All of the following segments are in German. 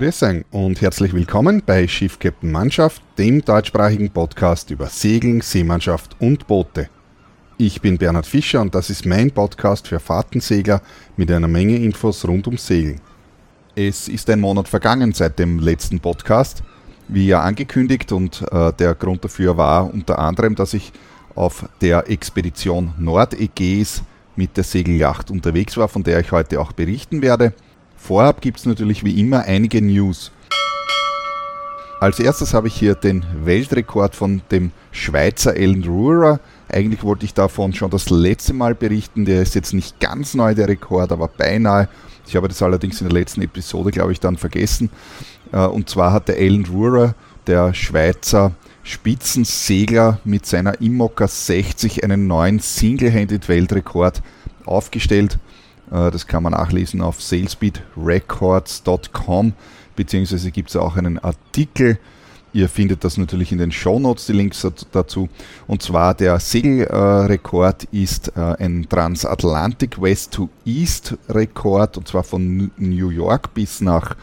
Grüß euch und herzlich willkommen bei Schiff Captain Mannschaft, dem deutschsprachigen Podcast über Segeln, Seemannschaft und Boote. Ich bin Bernhard Fischer und das ist mein Podcast für Fahrtensegler mit einer Menge Infos rund ums Segeln. Es ist ein Monat vergangen seit dem letzten Podcast, wie ja angekündigt und äh, der Grund dafür war unter anderem, dass ich auf der Expedition Nordägäis mit der Segelyacht unterwegs war, von der ich heute auch berichten werde – Vorab gibt es natürlich wie immer einige News. Als erstes habe ich hier den Weltrekord von dem Schweizer Ellen Rurer. Eigentlich wollte ich davon schon das letzte Mal berichten. Der ist jetzt nicht ganz neu, der Rekord, aber beinahe. Ich habe das allerdings in der letzten Episode, glaube ich, dann vergessen. Äh, und zwar hat der Ellen Rurer, der Schweizer Spitzensegler, mit seiner Immoca 60 einen neuen Single-Handed-Weltrekord aufgestellt. Äh, das kann man nachlesen auf salespeedrecords.com, beziehungsweise gibt es auch einen Artikel. Ihr findet das natürlich in den Shownotes, die Links dazu. Und zwar der Segelrekord ist äh, ein Transatlantic West to East Rekord, und zwar von New York bis nach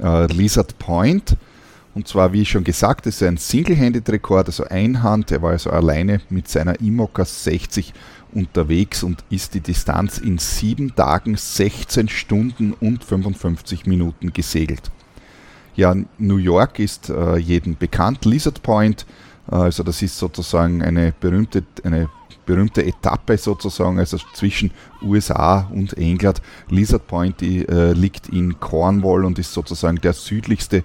äh, Lizard Point. Und zwar, wie schon gesagt, ist ein Single-Handed-Rekord, also Einhand. Er war also alleine mit seiner Imoca 60 unterwegs und ist die Distanz in sieben Tagen, 16 Stunden und 55 Minuten gesegelt. Ja, New York ist äh, jedem bekannt, Lizard Point, äh, also das ist sozusagen eine berühmte, eine berühmte Etappe sozusagen, also zwischen USA und England. Lizard Point die, äh, liegt in Cornwall und ist sozusagen der südlichste äh,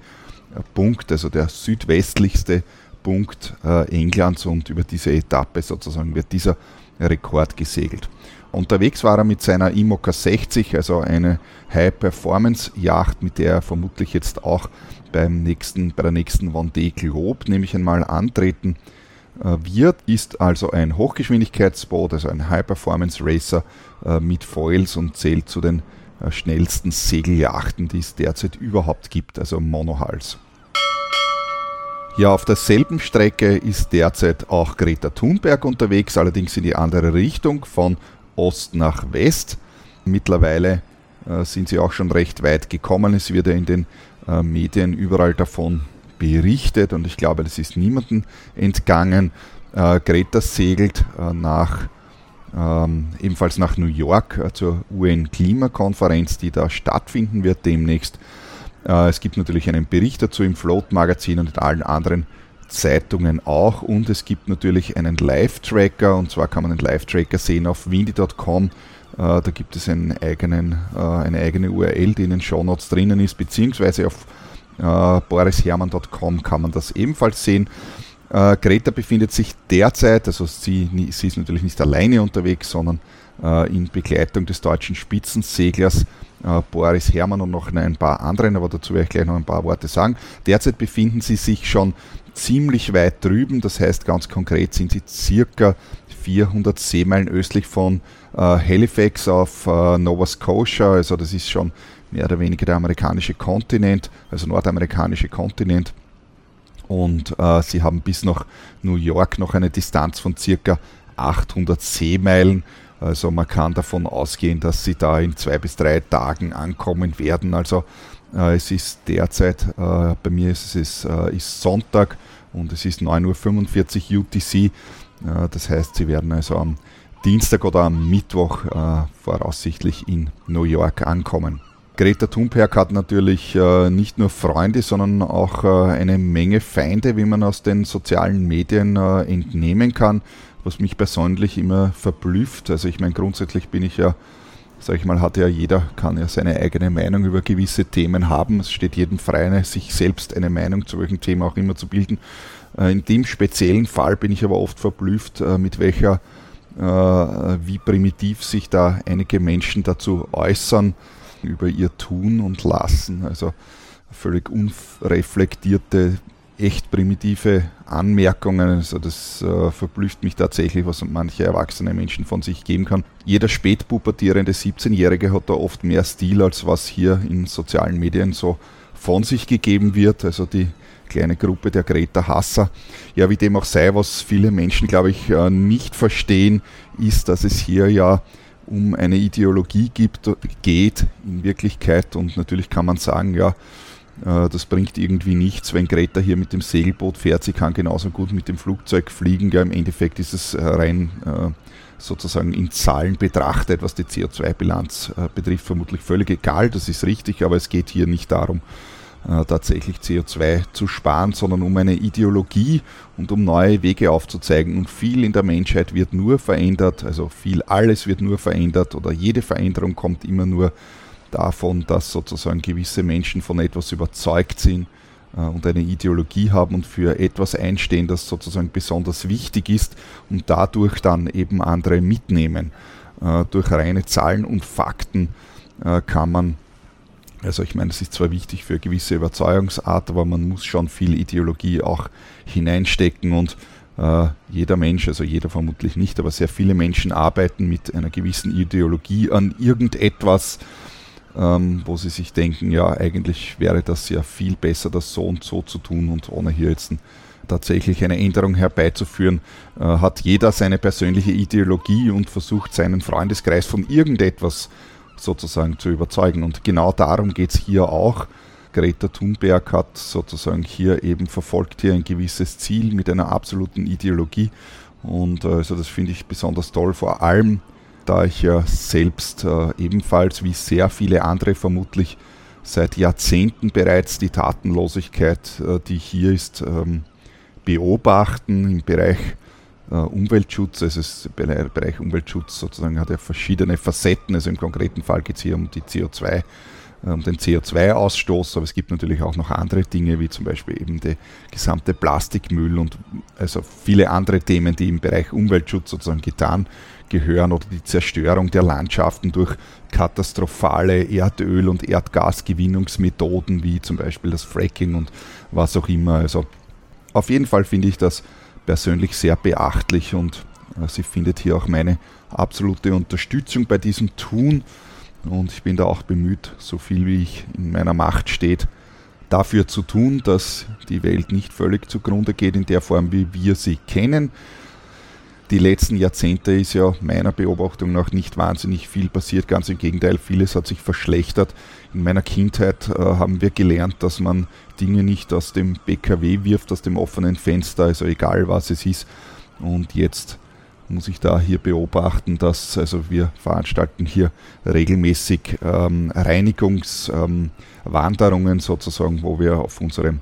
Punkt, also der südwestlichste Punkt äh, Englands und über diese Etappe sozusagen wird dieser Rekord gesegelt. Unterwegs war er mit seiner Imoca 60, also eine High-Performance-Yacht, mit der er vermutlich jetzt auch beim nächsten, bei der nächsten Vendée Globe, nehme ich einmal, antreten äh, wird. Ist also ein Hochgeschwindigkeitsboot, also ein High-Performance-Racer äh, mit Foils und zählt zu den äh, schnellsten Segeljachten, die es derzeit überhaupt gibt, also Monohulls. Ja, auf derselben Strecke ist derzeit auch Greta Thunberg unterwegs, allerdings in die andere Richtung, von Ost nach West. Mittlerweile äh, sind sie auch schon recht weit gekommen. Es wird ja in den äh, Medien überall davon berichtet und ich glaube, das ist niemandem entgangen. Äh, Greta segelt äh, nach, ähm, ebenfalls nach New York äh, zur UN-Klimakonferenz, die da stattfinden wird demnächst. Äh, es gibt natürlich einen Bericht dazu im Float-Magazin und in allen anderen Zeitungen auch. Und es gibt natürlich einen Live-Tracker, und zwar kann man den Live-Tracker sehen auf windy.com. Äh, da gibt es eigenen, äh, eine eigene URL, die in den Shownotes drinnen ist, beziehungsweise auf borishermann.com kann man das ebenfalls sehen. Greta befindet sich derzeit, also sie, sie ist natürlich nicht alleine unterwegs, sondern in Begleitung des deutschen Spitzenseglers Boris Herrmann und noch ein paar anderen, aber dazu werde ich gleich noch ein paar Worte sagen. Derzeit befinden sie sich schon ziemlich weit drüben, das heißt ganz konkret sind sie circa 400 Seemeilen östlich von äh, Halifax auf äh, Nova Scotia, also das ist schon mehr oder weniger der amerikanische Kontinent, also nordamerikanische Kontinent. Und äh, sie haben bis nach New York noch eine Distanz von circa 800 Seemeilen. Also man kann davon ausgehen, dass sie da in zwei bis drei Tagen ankommen werden. Also äh, es ist derzeit, äh, bei mir ist es äh, ist Sonntag und es ist 9.45 Uhr UTC. Äh, das heißt, sie werden also am Dienstag oder am Mittwoch äh, voraussichtlich in New York ankommen. Greta Thunberg hat natürlich äh, nicht nur Freunde, sondern auch eine Menge Feinde, wie man aus den sozialen Medien entnehmen kann was mich persönlich immer verblüfft. Also ich meine, grundsätzlich bin ich ja, sag ich mal, hat ja jeder, kann ja seine eigene Meinung über gewisse Themen haben. Es steht jedem frei, sich selbst eine Meinung zu welchem Thema auch immer zu bilden. Äh, in dem speziellen Fall bin ich aber oft verblüfft, äh, mit welcher, äh, wie primitiv sich da einige Menschen dazu äußern über ihr Tun und Lassen. Also völlig unreflektierte echt primitive Anmerkungen. Also das äh, verblüfft mich tatsächlich, was manche erwachsene Menschen von sich geben kann. Jeder spätpubertierende 17-Jährige hat da oft mehr Stil, als was hier in sozialen Medien so von sich gegeben wird. Also die kleine Gruppe der Greta Hasser. Ja, wie dem auch sei, was viele Menschen, glaube ich, äh, nicht verstehen, ist, dass es hier ja um eine Ideologie gibt, geht in Wirklichkeit. Und natürlich kann man sagen, ja, das bringt irgendwie nichts, wenn Greta hier mit dem Segelboot fährt. Sie kann genauso gut mit dem Flugzeug fliegen. Ja, Im Endeffekt ist es rein sozusagen in Zahlen betrachtet, was die CO2-Bilanz betrifft, vermutlich völlig egal. Das ist richtig, aber es geht hier nicht darum, äh, tatsächlich CO2 zu sparen, sondern um eine Ideologie und um neue Wege aufzuzeigen. Und viel in der Menschheit wird nur verändert, also viel alles wird nur verändert oder jede Veränderung kommt immer nur davon, dass sozusagen gewisse Menschen von etwas überzeugt sind äh, und eine Ideologie haben und für etwas einstehen, das sozusagen besonders wichtig ist und dadurch dann eben andere mitnehmen. Äh, durch reine Zahlen und Fakten kann man also ich meine, es ist zwar wichtig für eine gewisse Überzeugungsart, aber man muss schon viel Ideologie auch hineinstecken und äh, jeder Mensch, also jeder vermutlich nicht, aber sehr viele Menschen arbeiten mit einer gewissen Ideologie an irgendetwas, ähm, wo sie sich denken, ja, eigentlich wäre das ja viel besser, das so und so zu tun und ohne hier jetzt ein, tatsächlich eine Änderung herbeizuführen, äh, hat jeder seine persönliche Ideologie und versucht seinen Freundeskreis von irgendetwas zu sozusagen zu überzeugen. Und genau darum geht es hier auch. Greta Thunberg hat sozusagen hier eben verfolgt hier ein gewisses Ziel mit einer absoluten Ideologie. Und äh, also das finde ich besonders toll, vor allem da ich ja selbst äh, ebenfalls wie sehr viele andere vermutlich seit Jahrzehnten bereits die Tatenlosigkeit, äh, die hier ist, ähm, beobachten im Bereich äh, Umweltschutz, also der Bereich Umweltschutz sozusagen hat ja verschiedene Facetten. Also im konkreten Fall geht es hier um die CO2, äh, um den CO2-Ausstoß, aber es gibt natürlich auch noch andere Dinge, wie zum Beispiel eben der gesamte Plastikmüll und also viele andere Themen, die im Bereich Umweltschutz sozusagen getan gehören oder die Zerstörung der Landschaften durch katastrophale Erdöl- und Erdgasgewinnungsmethoden, wie zum Beispiel das Fracking und was auch immer. Also auf jeden Fall finde ich das persönlich sehr beachtlich und äh, sie findet hier auch meine absolute Unterstützung bei diesem Tun und ich bin da auch bemüht, so viel wie ich in meiner Macht steht, dafür zu tun, dass die Welt nicht völlig zugrunde geht in der Form, wie wir sie kennen. Die letzten Jahrzehnte ist ja meiner Beobachtung nach nicht wahnsinnig viel passiert, ganz im Gegenteil, vieles hat sich verschlechtert. In meiner Kindheit äh, haben wir gelernt, dass man Dinge nicht aus dem BKW wirft, aus dem offenen Fenster, also egal was es ist. Und jetzt muss ich da hier beobachten, dass also wir veranstalten hier regelmäßig ähm, Reinigungswanderungen ähm, sozusagen, wo wir auf unserem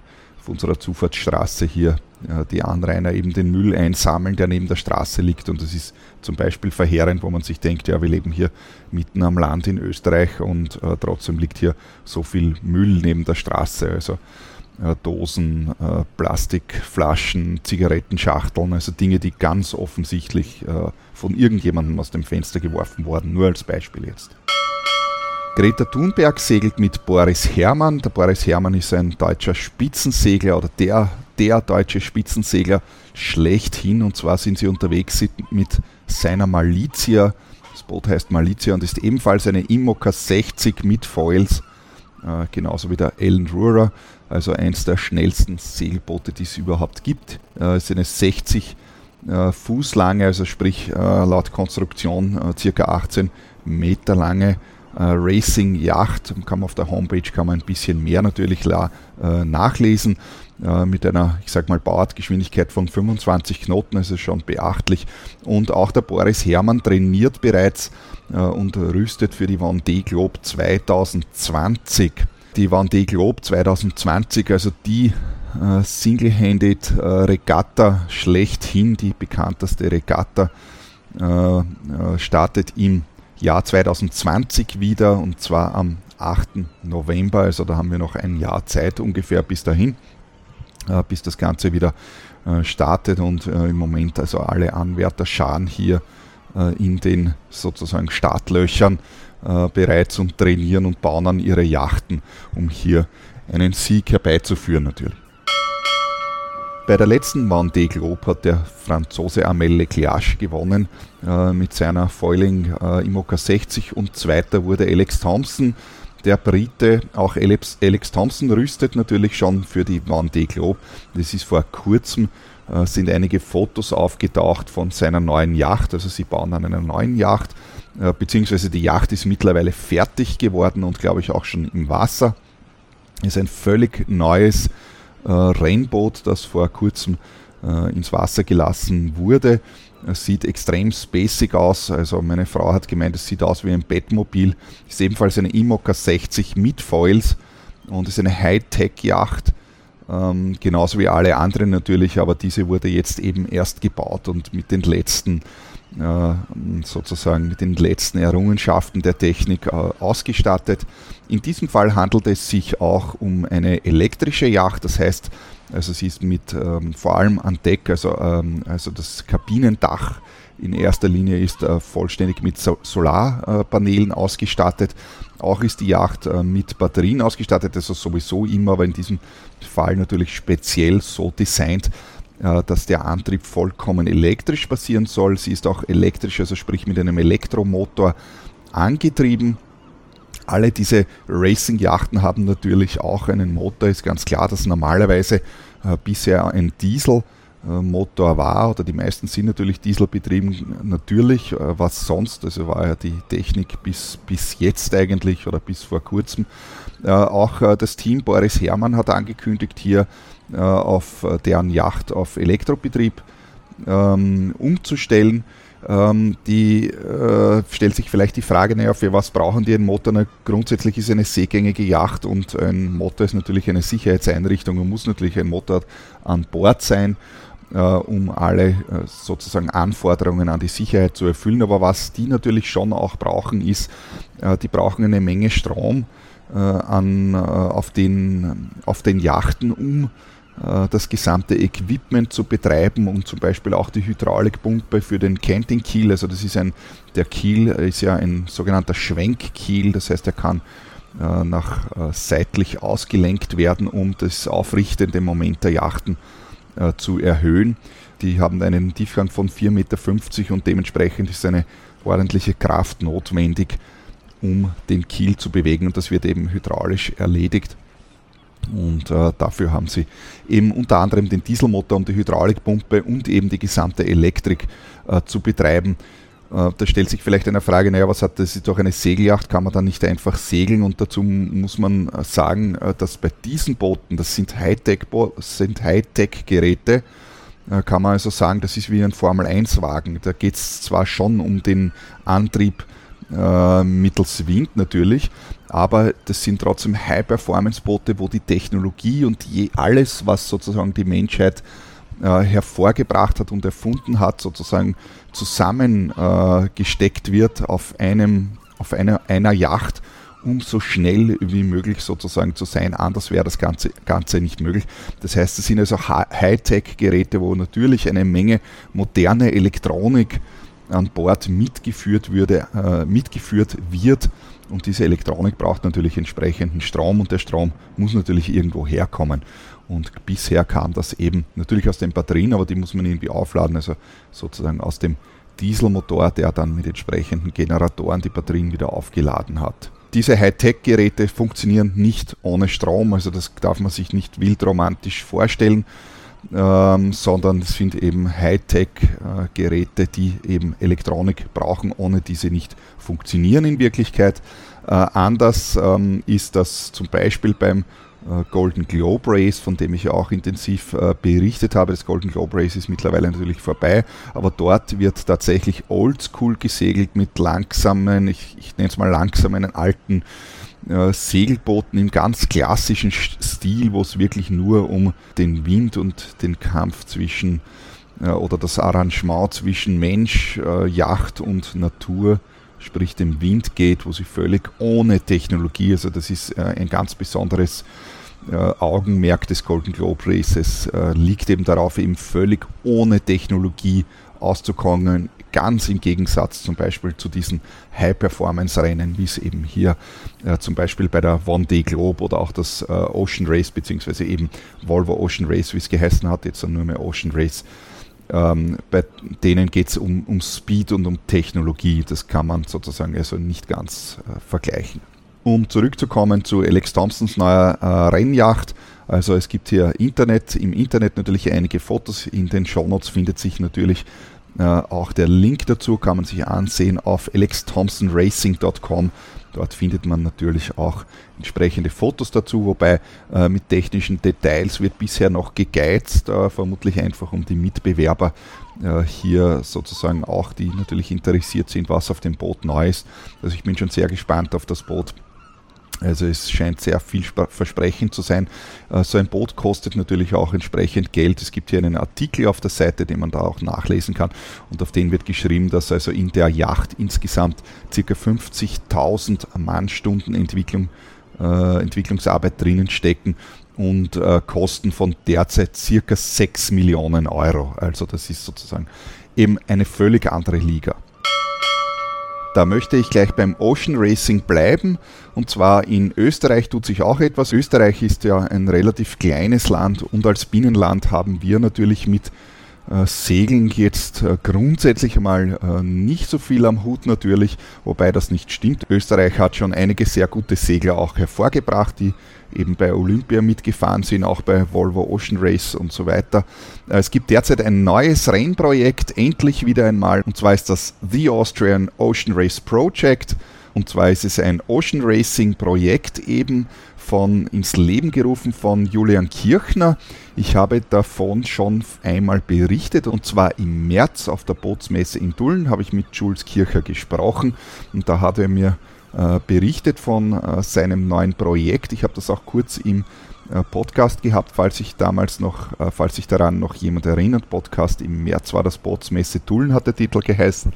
unserer Zufahrtsstraße hier äh, die Anrainer eben den Müll einsammeln, der neben der Straße liegt. Und das ist zum Beispiel verheerend, wo man sich denkt, ja, wir leben hier mitten am Land in Österreich und äh, trotzdem liegt hier so viel Müll neben der Straße. Also äh, Dosen, äh, Plastikflaschen, Zigarettenschachteln, also Dinge, die ganz offensichtlich äh, von irgendjemandem aus dem Fenster geworfen wurden, nur als Beispiel jetzt. Greta Thunberg segelt mit Boris Herrmann. Der Boris Herrmann ist ein deutscher Spitzensegler oder der, der deutsche Spitzensegler schlechthin. Und zwar sind sie unterwegs mit seiner Malizia. Das Boot heißt Malizia und ist ebenfalls eine Immoca 60 mit Foils, äh, genauso wie der Ellen Rurer, also eins der schnellsten Segelboote, die es überhaupt gibt. Äh, es ist eine 60 äh, Fuß lange, also sprich äh, laut Konstruktion äh, circa 18 Meter lange Racing Yacht. Kann man auf der Homepage kann man ein bisschen mehr natürlich äh, nachlesen. Äh, mit einer, ich sag mal, Bauartgeschwindigkeit von 25 Knoten, also schon beachtlich. Und auch der Boris Herrmann trainiert bereits äh, und rüstet für die Vendée Globe 2020. Die Vendée Globe 2020, also die äh, Single-Handed äh, Regatta schlechthin, die bekannteste Regatta, startet im Jahr 2020 wieder und zwar am 8. November. Also da haben wir noch ein Jahr Zeit ungefähr bis dahin, äh, bis das Ganze wieder äh, startet und äh, im Moment also alle Anwärter scharen hier in den sozusagen Startlöchern bereits und trainieren und bauen an ihre Yachten, um hier einen Sieg herbeizuführen natürlich. Bei der letzten Vendée Globe hat der Franzose Amel Leclerc gewonnen äh, mit seiner Foiling äh, Imoca 60 und zweiter wurde Alex Thompson, der Brite. Auch Alex, Alex Thompson rüstet natürlich schon für die Vendée Globe. Das ist vor kurzem äh, sind einige Fotos aufgetaucht von seiner neuen Yacht. Also sie bauen an einer neuen Yacht, äh, beziehungsweise die Yacht ist mittlerweile fertig geworden und glaube ich auch schon im Wasser. ist ein völlig neues äh, Rennboot, das vor kurzem ins Wasser gelassen wurde. Es sieht extrem spacig aus. Also meine Frau hat gemeint, es sieht aus wie ein Bettmobil. Ist ebenfalls eine Imoca 60 mit Foils und ist eine Hightech-Yacht. Ähm, genauso wie alle anderen natürlich, aber diese wurde jetzt eben erst gebaut und mit den letzten äh, sozusagen mit den letzten Errungenschaften der Technik äh, ausgestattet. In diesem Fall handelt es sich auch um eine elektrische Yacht, das heißt, also sie ist mit ähm, vor allem an Deck, also, ähm, also das Kabinendach in erster Linie ist äh, vollständig mit so Solarpanelen ausgestattet. Auch ist die Yacht äh, mit Batterien ausgestattet, also sowieso immer, aber in diesem Fall natürlich speziell so designt, äh, dass der Antrieb vollkommen elektrisch passieren soll. Sie ist auch elektrisch, also sprich mit einem Elektromotor angetrieben. Alle diese Racing-Yachten haben natürlich auch einen Motor, ist ganz klar, dass normalerweise äh, bisher ein Dieselmotor war oder die meisten sind natürlich dieselbetrieben, natürlich, äh, was sonst, also war ja die Technik bis, bis jetzt eigentlich oder bis vor kurzem. Äh, auch äh, das Team Boris Herrmann hat angekündigt, hier äh, auf äh, deren Yacht auf Elektrobetrieb ähm, umzustellen. Ähm, die äh, stellt sich vielleicht die Frage, naja, für was brauchen die einen Motor? Na, grundsätzlich ist eine seegängige Yacht und ein Motor ist natürlich eine Sicherheitseinrichtung und muss natürlich ein Motor an Bord sein, äh, um alle äh, sozusagen Anforderungen an die Sicherheit zu erfüllen. Aber was die natürlich schon auch brauchen, ist, äh, die brauchen eine Menge Strom äh, an, auf, den, auf den Yachten, um äh, das gesamte Equipment zu betreiben und zum Beispiel auch die Hydraulikpumpe für den Canting Kiel. Also das ist ein, der Kiel ist ja ein sogenannter Schwenkkiel, das heißt er kann äh, nach äh, seitlich ausgelenkt werden, um das aufrichtende Moment der Yachten äh, zu erhöhen. Die haben einen Tiefgang von 4,50 Meter und dementsprechend ist eine ordentliche Kraft notwendig, um den Kiel zu bewegen und das wird eben hydraulisch erledigt. Und äh, dafür haben sie eben unter anderem den Dieselmotor und die Hydraulikpumpe und eben die gesamte Elektrik äh, zu betreiben. Äh, da stellt sich vielleicht eine Frage, naja, was hat das ist doch eine Segelyacht, kann man da nicht einfach segeln? Und dazu muss man äh, sagen, äh, dass bei diesen Booten, das sind Hightech-Geräte, Hightech äh, kann man also sagen, das ist wie ein Formel-1-Wagen. Da geht es zwar schon um den Antrieb mittels Wind natürlich, aber das sind trotzdem High-Performance-Boote, wo die Technologie und je alles, was sozusagen die Menschheit äh, hervorgebracht hat und erfunden hat, sozusagen zusammengesteckt äh, wird auf einem, auf einer, einer Yacht, um so schnell wie möglich sozusagen zu sein. Anders wäre das Ganze, Ganze nicht möglich. Das heißt, es sind also Hightech-Geräte, wo natürlich eine Menge moderne Elektronik an Bord mitgeführt, würde, äh, mitgeführt wird. Und diese Elektronik braucht natürlich entsprechenden Strom und der Strom muss natürlich irgendwo herkommen. Und bisher kam das eben natürlich aus den Batterien, aber die muss man irgendwie aufladen, also sozusagen aus dem Dieselmotor, der dann mit entsprechenden Generatoren die Batterien wieder aufgeladen hat. Diese Hightech-Geräte funktionieren nicht ohne Strom, also das darf man sich nicht wildromantisch vorstellen ähm, sondern es sind eben Hightech-Geräte, die eben Elektronik brauchen, ohne diese nicht funktionieren in Wirklichkeit. Äh, anders ähm, ist das zum Beispiel beim äh, Golden Globe Race, von dem ich ja auch intensiv äh, berichtet habe. Das Golden Globe Race ist mittlerweile natürlich vorbei, aber dort wird tatsächlich oldschool gesegelt mit langsamen, ich, ich nenne es mal langsamen alten äh, Segelbooten im ganz klassischen Stil, wo es wirklich nur um den Wind und den Kampf zwischen äh, oder das Arrangement zwischen Mensch, äh, Yacht und Natur, sprich dem Wind geht, wo sie völlig ohne Technologie, also das ist äh, ein ganz besonderes äh, Augenmerk des Golden Globe Races, liegt eben darauf, eben völlig ohne Technologie auszukommen, ganz im Gegensatz zum Beispiel zu diesen High-Performance-Rennen, wie es eben hier äh, zum Beispiel bei der One Day Globe oder auch das äh, Ocean Race, beziehungsweise eben Volvo Ocean Race, wie es geheißen hat, jetzt nur mehr Ocean Race. Ähm, bei denen geht es um, um Speed und um Technologie. Das kann man sozusagen also nicht ganz äh, vergleichen. Um zurückzukommen zu Alex Thompsons neuer äh, Rennjacht. Also es gibt hier Internet, im Internet natürlich einige Fotos. In den Shownotes findet sich natürlich äh, auch der Link dazu kann man sich ansehen auf alexthompsonracing.com. Dort findet man natürlich auch entsprechende Fotos dazu, wobei äh, mit technischen Details wird bisher noch gegeizt, äh, vermutlich einfach um die Mitbewerber äh, hier sozusagen auch, die natürlich interessiert sind, was auf dem Boot neu ist. Also ich bin schon sehr gespannt auf das Boot. Also es scheint sehr vielversprechend zu sein. Äh, so ein Boot kostet natürlich auch entsprechend Geld. Es gibt hier einen Artikel auf der Seite, den man da auch nachlesen kann. Und auf den wird geschrieben, dass also in der Yacht insgesamt ca. 50.000 Mannstunden Entwicklung, äh, Entwicklungsarbeit drinnen stecken und äh, Kosten von derzeit ca. 6 Millionen Euro. Also das ist sozusagen eben eine völlig andere Liga. Da möchte ich gleich beim Ocean Racing bleiben. Und zwar in Österreich tut sich auch etwas. Österreich ist ja ein relativ kleines Land und als Binnenland haben wir natürlich mit Segeln jetzt äh, grundsätzlich einmal äh, nicht so viel am Hut natürlich, wobei das nicht stimmt. Österreich hat schon einige sehr gute Segler auch hervorgebracht, die eben bei Olympia mitgefahren sind, auch bei Volvo Ocean Race und so weiter. Es gibt derzeit ein neues Rennprojekt, endlich wieder einmal, und zwar ist das The Austrian Ocean Race Project. Und zwar ist es ein Ocean Racing Projekt eben von ins Leben gerufen von Julian Kirchner. Ich habe davon schon einmal berichtet und zwar im März auf der Bootsmesse in Dullen habe ich mit Jules Kircher gesprochen und da hat er mir äh, berichtet von äh, seinem neuen Projekt. Ich habe das auch kurz im Podcast gehabt, falls sich damals noch, äh, falls sich daran noch jemand erinnert. Podcast im März war das Bootsmesse Dullen, hat der Titel geheißen.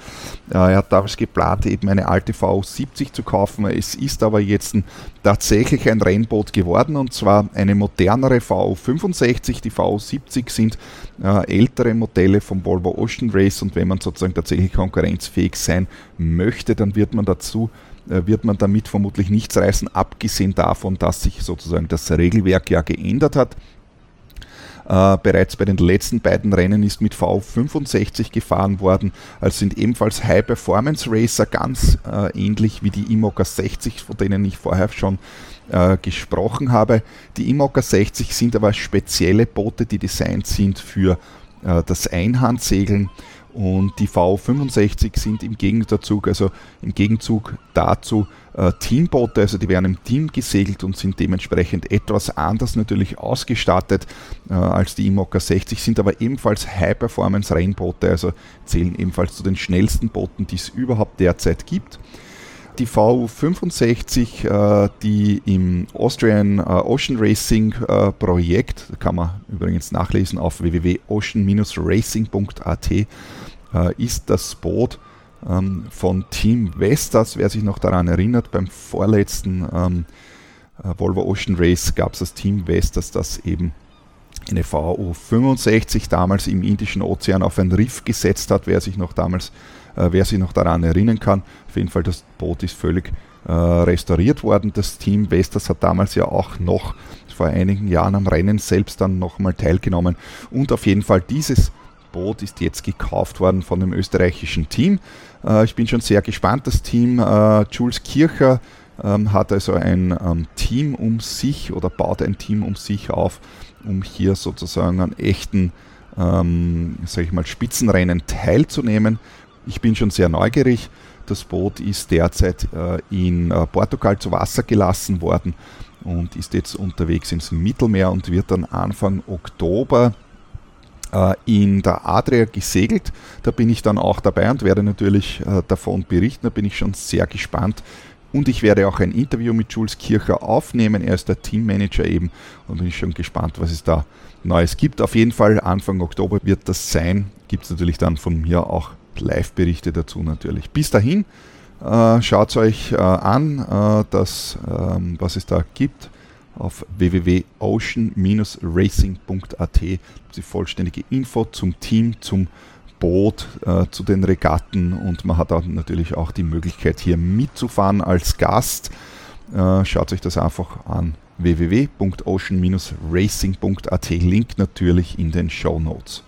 Äh, er hat damals geplant, eben eine alte VU70 zu kaufen. Es ist aber jetzt tatsächlich ein Rennboot geworden und zwar eine modernere VU65. Die VU70 sind ältere Modelle vom Volvo Ocean Race und wenn man sozusagen tatsächlich konkurrenzfähig sein möchte, dann wird man dazu äh, wird man damit vermutlich nichts reißen, abgesehen davon, dass sich sozusagen das Regelwerk ja geändert hat. Äh, bereits bei den letzten beiden Rennen ist mit V65 gefahren worden, also sind ebenfalls High-Performance Racer, ganz äh, ähnlich wie die Imoca 60, von denen ich vorher schon äh, gesprochen habe. Die Imoca 60 sind aber spezielle Boote, die designt sind für äh, das Einhandsegeln und die V65 sind im Gegenzug, also im Gegenzug dazu äh, Teamboote, also die werden im Team gesegelt und sind dementsprechend etwas anders natürlich ausgestattet äh, als die Imoca 60, sind aber ebenfalls High-Performance-Rennboote, also zählen ebenfalls zu den schnellsten Booten, die es überhaupt derzeit gibt die V65, äh, die im Austrian äh, Ocean Racing äh, Projekt, kann man übrigens nachlesen auf www.ocean-racing.at, ist das Boot ähm, von Team Vestas. Wer sich noch daran erinnert, beim vorletzten ähm, Volvo Ocean Race gab es das Team Vestas, das eben eine VU65 damals im Indischen Ozean auf ein Riff gesetzt hat. Wer sich noch damals äh, wer sich noch daran erinnern kann, auf jeden Fall, das Boot ist völlig äh, restauriert worden. Das Team Vestas hat damals ja auch noch vor einigen Jahren am Rennen selbst dann nochmal teilgenommen. Und auf jeden Fall dieses Boot ist jetzt gekauft worden von dem österreichischen Team. Äh, ich bin schon sehr gespannt. Das Team äh, Jules Kircher ähm, hat also ein ähm, Team um sich oder baut ein Team um sich auf, um hier sozusagen an echten, ähm, sag ich mal, Spitzenrennen teilzunehmen. Ich bin schon sehr neugierig. Das Boot ist derzeit äh, in äh, Portugal zu Wasser gelassen worden und ist jetzt unterwegs ins Mittelmeer und wird dann Anfang Oktober äh, in der Adria gesegelt. Da bin ich dann auch dabei und werde natürlich davon berichten. Da bin ich schon sehr gespannt. Und ich werde auch ein Interview mit Jules Kircher aufnehmen. Er ist der Teammanager eben und bin schon gespannt, was es da Neues gibt. Auf jeden Fall Anfang Oktober wird das sein. Gibt es natürlich dann von mir auch Live-Berichte dazu natürlich. Bis dahin, äh, schaut euch äh, an, äh, das, ähm, was es da gibt auf www.ocean-racing.at. Die vollständige Info zum Team, zum Boot, äh, zu den Regatten und man hat dann natürlich auch die Möglichkeit hier mitzufahren als Gast. Äh, schaut euch das einfach an www.ocean-racing.at. Link natürlich in den Show Notes.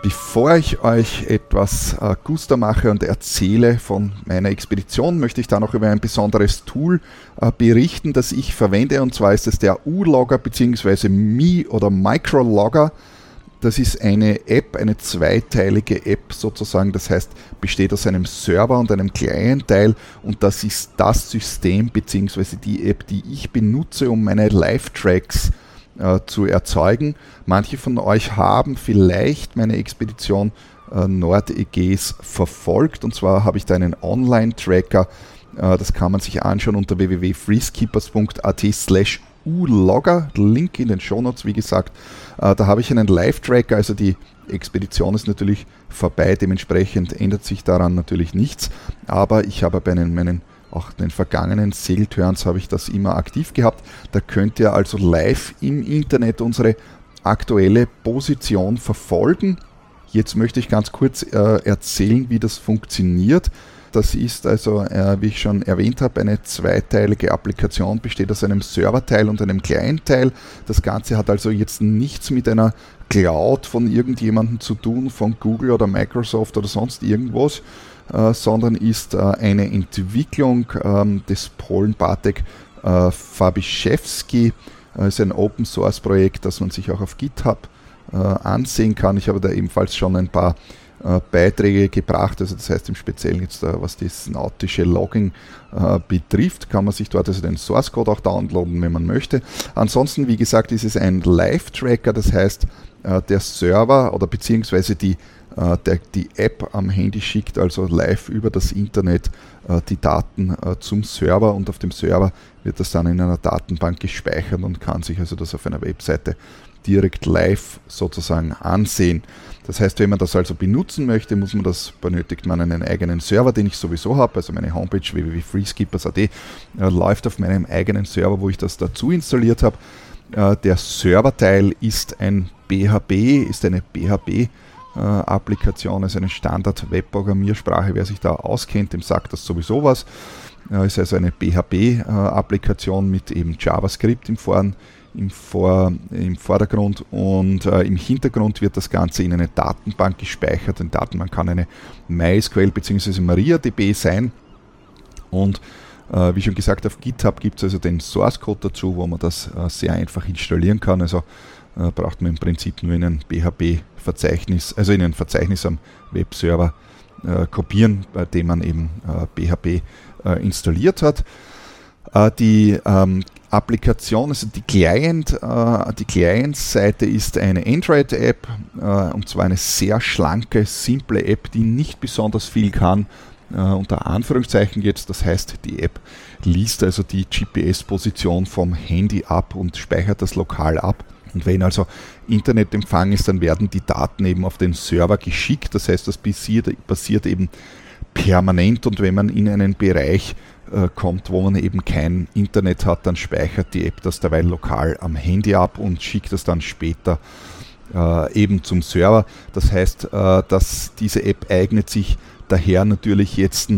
Bevor ich euch etwas äh, guster mache und erzähle von meiner Expedition, möchte ich da noch über ein besonderes Tool äh, berichten, das ich verwende. Und zwar ist es der U-Logger bzw. Mi- oder Micrologger. Das ist eine App, eine zweiteilige App sozusagen. Das heißt, besteht aus einem Server und einem Client-Teil und das ist das System bzw. die App, die ich benutze, um meine Live-Tracks äh, zu erzeugen. Manche von euch haben vielleicht meine Expedition äh, Nordägäis verfolgt und zwar habe ich da einen Online-Tracker. Äh, das kann man sich anschauen unter www.freeskippers.at slash U-Logger, Link in den Shownotes, wie gesagt. Äh, da habe ich einen Live-Tracker, also die Expedition ist natürlich vorbei, dementsprechend ändert sich daran natürlich nichts, aber ich habe bei einen, meinen auch den vergangenen Segelturns habe ich das immer aktiv gehabt. Da könnt ihr also live im Internet unsere aktuelle Position verfolgen. Jetzt möchte ich ganz kurz äh, erzählen, wie das funktioniert. Das ist also, äh, wie ich schon erwähnt habe, eine zweiteilige Applikation, besteht aus einem Serverteil und einem Client-Teil. Das Ganze hat also jetzt nichts mit einer Cloud von irgendjemandem zu tun, von Google oder Microsoft oder sonst irgendwas, sondern ist äh, eine Entwicklung ähm, des Polen Bartek äh, Fabiszewski. Äh, ist ein Open Source Projekt, das man sich auch auf GitHub äh, ansehen kann. Ich habe da ebenfalls schon ein paar äh, Beiträge gebracht. Also das heißt im Speziellen jetzt, äh, was das nautische Logging äh, betrifft, kann man sich dort also den Source Code auch downloaden, wenn man möchte. Ansonsten, wie gesagt, ist es ein Live-Tracker, das heißt, der Server oder beziehungsweise die, der, die App am Handy schickt also live über das Internet die Daten zum Server und auf dem Server wird das dann in einer Datenbank gespeichert und kann sich also das auf einer Webseite direkt live sozusagen ansehen. Das heißt, wenn man das also benutzen möchte, muss man das, benötigt man einen eigenen Server, den ich sowieso habe. Also meine Homepage www.freeskippers.at äh, läuft auf meinem eigenen Server, wo ich das dazu installiert habe. Äh, der Serverteil ist ein BHB, ist eine BHB. Äh, Applikation, also eine Standard-Web-Programmiersprache. Wer sich da auskennt, dem sagt das sowieso was. Äh, ist also eine BHB-Applikation mit eben JavaScript im Vorn im, Vor, im Vordergrund und äh, im Hintergrund wird das Ganze in eine Datenbank gespeichert. Eine Datenbank kann eine MySQL bzw. MariaDB sein und äh, wie schon gesagt, auf GitHub gibt es also den Source Code dazu, wo man das äh, sehr einfach installieren kann. Also äh, braucht man im Prinzip nur in ein PHP-Verzeichnis, also in ein Verzeichnis am Webserver äh, kopieren, bei dem man eben PHP äh, installiert hat. Die ähm, Applikation, also die Client, äh, die Client-Seite ist eine Android-App äh, und zwar eine sehr schlanke, simple App, die nicht besonders viel kann. Äh, unter Anführungszeichen jetzt, das heißt, die App liest also die GPS-Position vom Handy ab und speichert das lokal ab. Und wenn also Internetempfang ist, dann werden die Daten eben auf den Server geschickt. Das heißt, das passiert, passiert eben permanent und wenn man in einen Bereich äh, kommt, wo man eben kein Internet hat, dann speichert die App das dabei lokal am Handy ab und schickt es dann später äh, eben zum Server. Das heißt, äh, dass diese App eignet sich daher natürlich jetzt,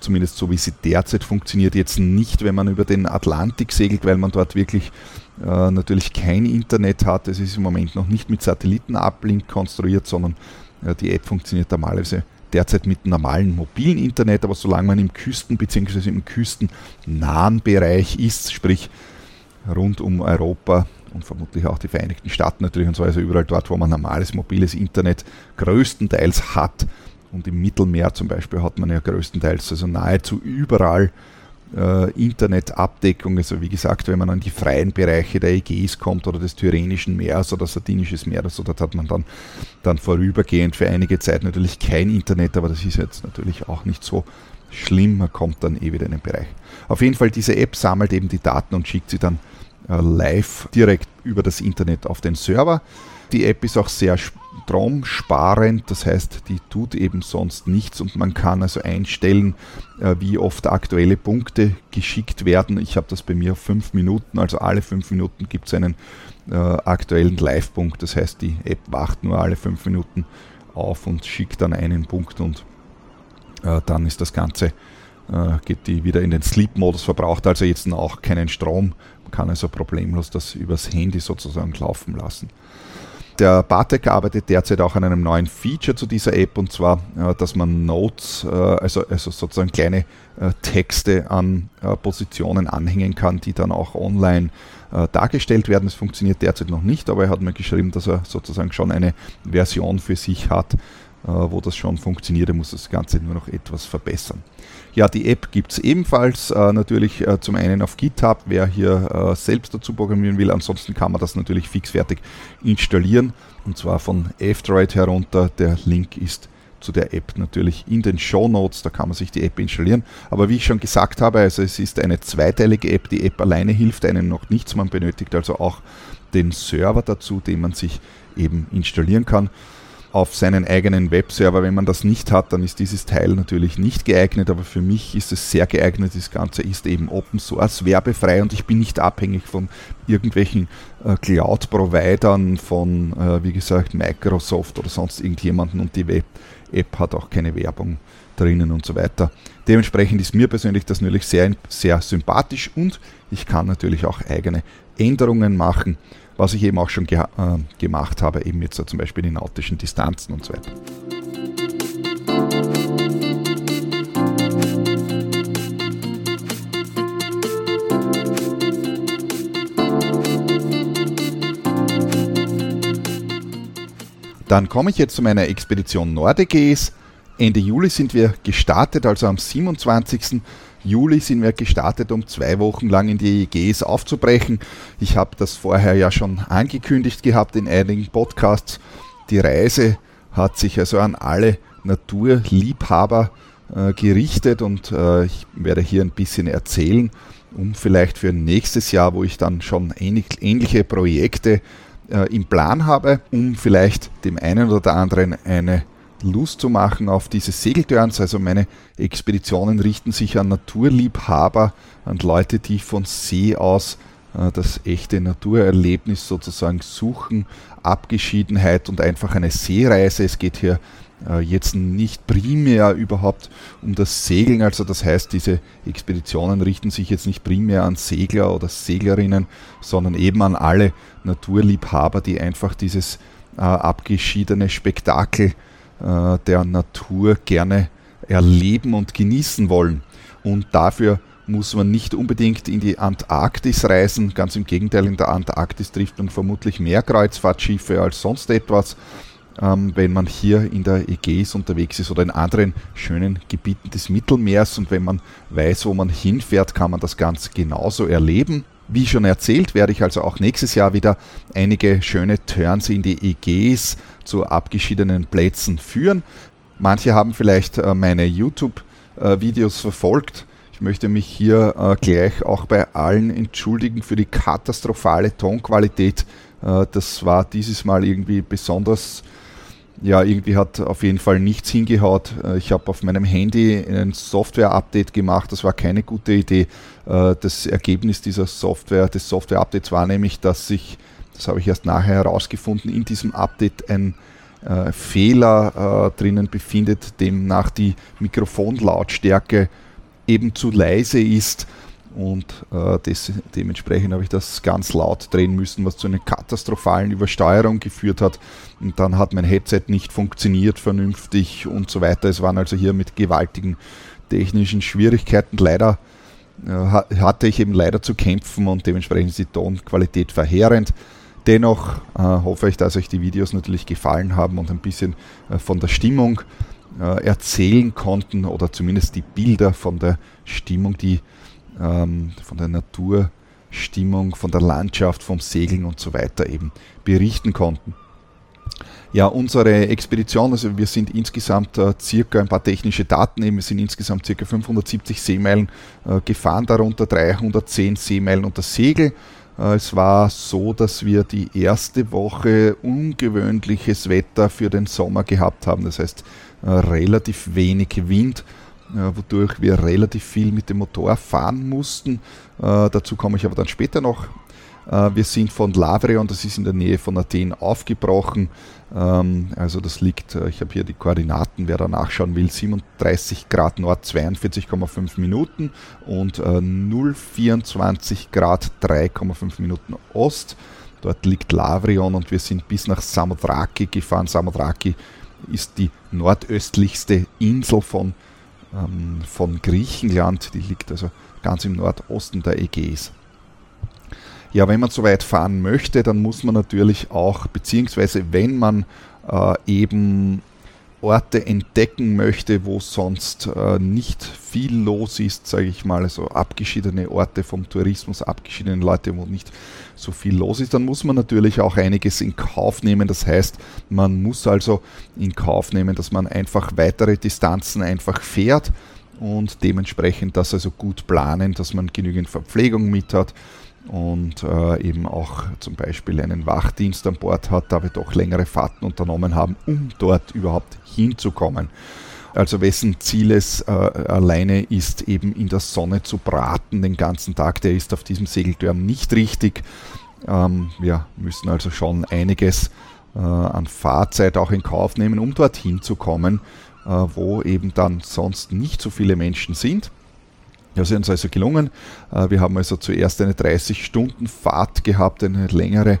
zumindest so wie sie derzeit funktioniert, jetzt nicht, wenn man über den Atlantik segelt, weil man dort wirklich äh, natürlich kein Internet hat. Es ist im Moment noch nicht mit Satellitenablink konstruiert, sondern äh, die App funktioniert normalerweise derzeit mit normalem mobilen Internet, aber solange man im Küsten- bzw. im küstennahen Bereich ist, sprich rund um Europa und vermutlich auch die Vereinigten Staaten natürlich und so, also überall dort, wo man normales mobiles Internet größtenteils hat. Und im Mittelmeer zum Beispiel hat man ja größtenteils, also nahezu überall äh, Internetabdeckung. Also wie gesagt, wenn man an die freien Bereiche der Ägäis kommt oder des Tyrrhenischen Meeres oder Sardinisches Meeres, dort hat man dann, dann vorübergehend für einige Zeit natürlich kein Internet, aber das ist jetzt natürlich auch nicht so schlimm, man kommt dann eh wieder in den Bereich. Auf jeden Fall, diese App sammelt eben die Daten und schickt sie dann live direkt über das Internet auf den Server. Die App ist auch sehr stromsparend, das heißt, die tut eben sonst nichts und man kann also einstellen, äh, wie oft aktuelle Punkte geschickt werden. Ich habe das bei mir fünf Minuten, also alle fünf Minuten gibt es einen äh, aktuellen Live-Punkt. Das heißt, die App wacht nur alle fünf Minuten auf und schickt dann einen Punkt und äh, dann ist das Ganze, äh, geht die wieder in den Sleep-Modus, verbraucht also jetzt auch keinen Strom, kann also problemlos das übers Handy sozusagen laufen lassen. Der Bartek arbeitet derzeit auch an einem neuen Feature zu dieser App und zwar, äh, dass man Notes, äh, also, also sozusagen kleine äh, Texte an Positionen anhängen kann, die dann auch online dargestellt werden. Es funktioniert derzeit noch nicht, aber er hat mir geschrieben, dass er sozusagen schon eine Version für sich hat, wo das schon funktioniert. Er muss das Ganze nur noch etwas verbessern. Ja, die App gibt es ebenfalls äh, natürlich äh, zum einen auf GitHub, wer hier äh, selbst dazu programmieren will. Ansonsten kann man das natürlich fixfertig installieren und zwar von F-Droid herunter. Der Link ist zu der App natürlich in den Show Notes, da kann man sich die App installieren. Aber wie ich schon gesagt habe, also es ist eine zweiteilige App. Die App alleine hilft einem noch nichts, man benötigt also auch den Server dazu, den man sich eben installieren kann auf seinen eigenen Webserver. Wenn man das nicht hat, dann ist dieses Teil natürlich nicht geeignet, aber für mich ist es sehr geeignet. Das Ganze ist eben Open Source, werbefrei und ich bin nicht abhängig von irgendwelchen äh, Cloud-Providern, von, äh, wie gesagt, Microsoft oder sonst irgendjemanden und die Web-App hat auch keine Werbung drinnen und so weiter. Dementsprechend ist mir persönlich das natürlich sehr, sehr sympathisch und ich kann natürlich auch eigene Änderungen machen was ich eben auch schon ge äh, gemacht habe, eben jetzt so zum Beispiel die nautischen Distanzen und so weiter. Dann komme ich jetzt zu meiner Expedition Nordegees. Ende Juli sind wir gestartet, also am 27. Juli sind wir gestartet, um zwei Wochen lang in die EEGs aufzubrechen. Ich habe das vorher ja schon angekündigt gehabt in einigen Podcasts. Die Reise hat sich also an alle Naturliebhaber äh, gerichtet und äh, ich werde hier ein bisschen erzählen, um vielleicht für nächstes Jahr, wo ich dann schon ähnlich, ähnliche Projekte äh, im Plan habe, um vielleicht dem einen oder anderen eine Lust zu machen auf diese Segeltörns. Also meine Expeditionen richten sich an Naturliebhaber, an Leute, die von See aus äh, das echte Naturerlebnis sozusagen suchen, Abgeschiedenheit und einfach eine Seereise. Es geht hier äh, jetzt nicht primär überhaupt um das Segeln, also das heißt, diese Expeditionen richten sich jetzt nicht primär an Segler oder Seglerinnen, sondern eben an alle Naturliebhaber, die einfach dieses äh, abgeschiedene Spektakel äh, der Natur gerne erleben und genießen wollen. Und dafür muss man nicht unbedingt in die Antarktis reisen. Ganz im Gegenteil, in der Antarktis trifft man vermutlich mehr Kreuzfahrtschiffe als sonst etwas, ähm, wenn man hier in der Ägäis unterwegs ist oder in anderen schönen Gebieten des Mittelmeers. Und wenn man weiß, wo man hinfährt, kann man das ganz genauso erleben. Wie schon erzählt, werde ich also auch nächstes Jahr wieder einige schöne Turns in die EGs zu abgeschiedenen Plätzen führen. Manche haben vielleicht äh, meine YouTube-Videos verfolgt. Ich möchte mich hier äh, gleich auch bei allen entschuldigen für die katastrophale Tonqualität. Äh, das war dieses Mal irgendwie besonders ja, irgendwie hat auf jeden Fall nichts hingehaut. Äh, ich habe auf meinem Handy ein Software-Update gemacht, das war keine gute Idee. Äh, das Ergebnis dieser Software, des Software-Updates war nämlich, dass sich, das habe ich erst nachher herausgefunden, in diesem Update ein äh, Fehler äh, drinnen befindet, demnach die Mikrofonlautstärke eben zu leise ist und äh, des, dementsprechend habe ich das ganz laut drehen müssen, was zu einer katastrophalen Übersteuerung geführt hat. Und dann hat mein Headset nicht funktioniert vernünftig und so weiter. Es waren also hier mit gewaltigen technischen Schwierigkeiten. Leider äh, hatte ich eben leider zu kämpfen und dementsprechend ist die Tonqualität verheerend. Dennoch äh, hoffe ich, dass euch die Videos natürlich gefallen haben und ein bisschen äh, von der Stimmung äh, erzählen konnten oder zumindest die Bilder von der Stimmung, die ähm, von der Naturstimmung, von der Landschaft, vom Segeln und so weiter eben berichten konnten. Ja, unsere Expedition, also wir sind insgesamt äh, circa ein paar technische Daten eben, wir sind insgesamt circa 570 Seemeilen äh, gefahren, darunter 310 Seemeilen unter Segel. Äh, es war so, dass wir die erste Woche ungewöhnliches Wetter für den Sommer gehabt haben, das heißt äh, relativ wenig Wind äh, wodurch wir relativ viel mit dem Motor fahren mussten. Äh, dazu komme ich aber dann später noch. Äh, wir sind von Lavrion, das ist in der Nähe von Athen, aufgebrochen. Ähm, also das liegt, ich habe hier die Koordinaten, wer da nachschauen will, 37 Grad Nord, 42,5 Minuten und 024 Grad, 3,5 Minuten Ost. Dort liegt Lavrion und wir sind bis nach Samothraki gefahren. Samothraki ist die nordöstlichste Insel von ähm, von Griechenland, die liegt also ganz im Nordosten der Ägäis. Ja, wenn man so weit fahren möchte, dann muss man natürlich auch, beziehungsweise wenn man äh, eben Orte entdecken möchte, wo sonst äh, nicht viel los ist, sage ich mal, also abgeschiedene Orte vom Tourismus, abgeschiedene Leute, wo nicht so viel los ist, dann muss man natürlich auch einiges in Kauf nehmen. Das heißt, man muss also in Kauf nehmen, dass man einfach weitere Distanzen einfach fährt und dementsprechend das also gut planen, dass man genügend Verpflegung mit hat und äh, eben auch zum Beispiel einen Wachdienst an Bord hat, da wir doch längere Fahrten unternommen haben, um dort überhaupt hinzukommen. Also wessen Ziel es äh, alleine ist, eben in der Sonne zu braten den ganzen Tag, der ist auf diesem Segeltürm nicht richtig. Ähm, wir müssen also schon einiges äh, an Fahrzeit auch in Kauf nehmen, um dorthin zu kommen, äh, wo eben dann sonst nicht so viele Menschen sind. Das ist uns also gelungen. Äh, wir haben also zuerst eine 30-Stunden-Fahrt gehabt, eine längere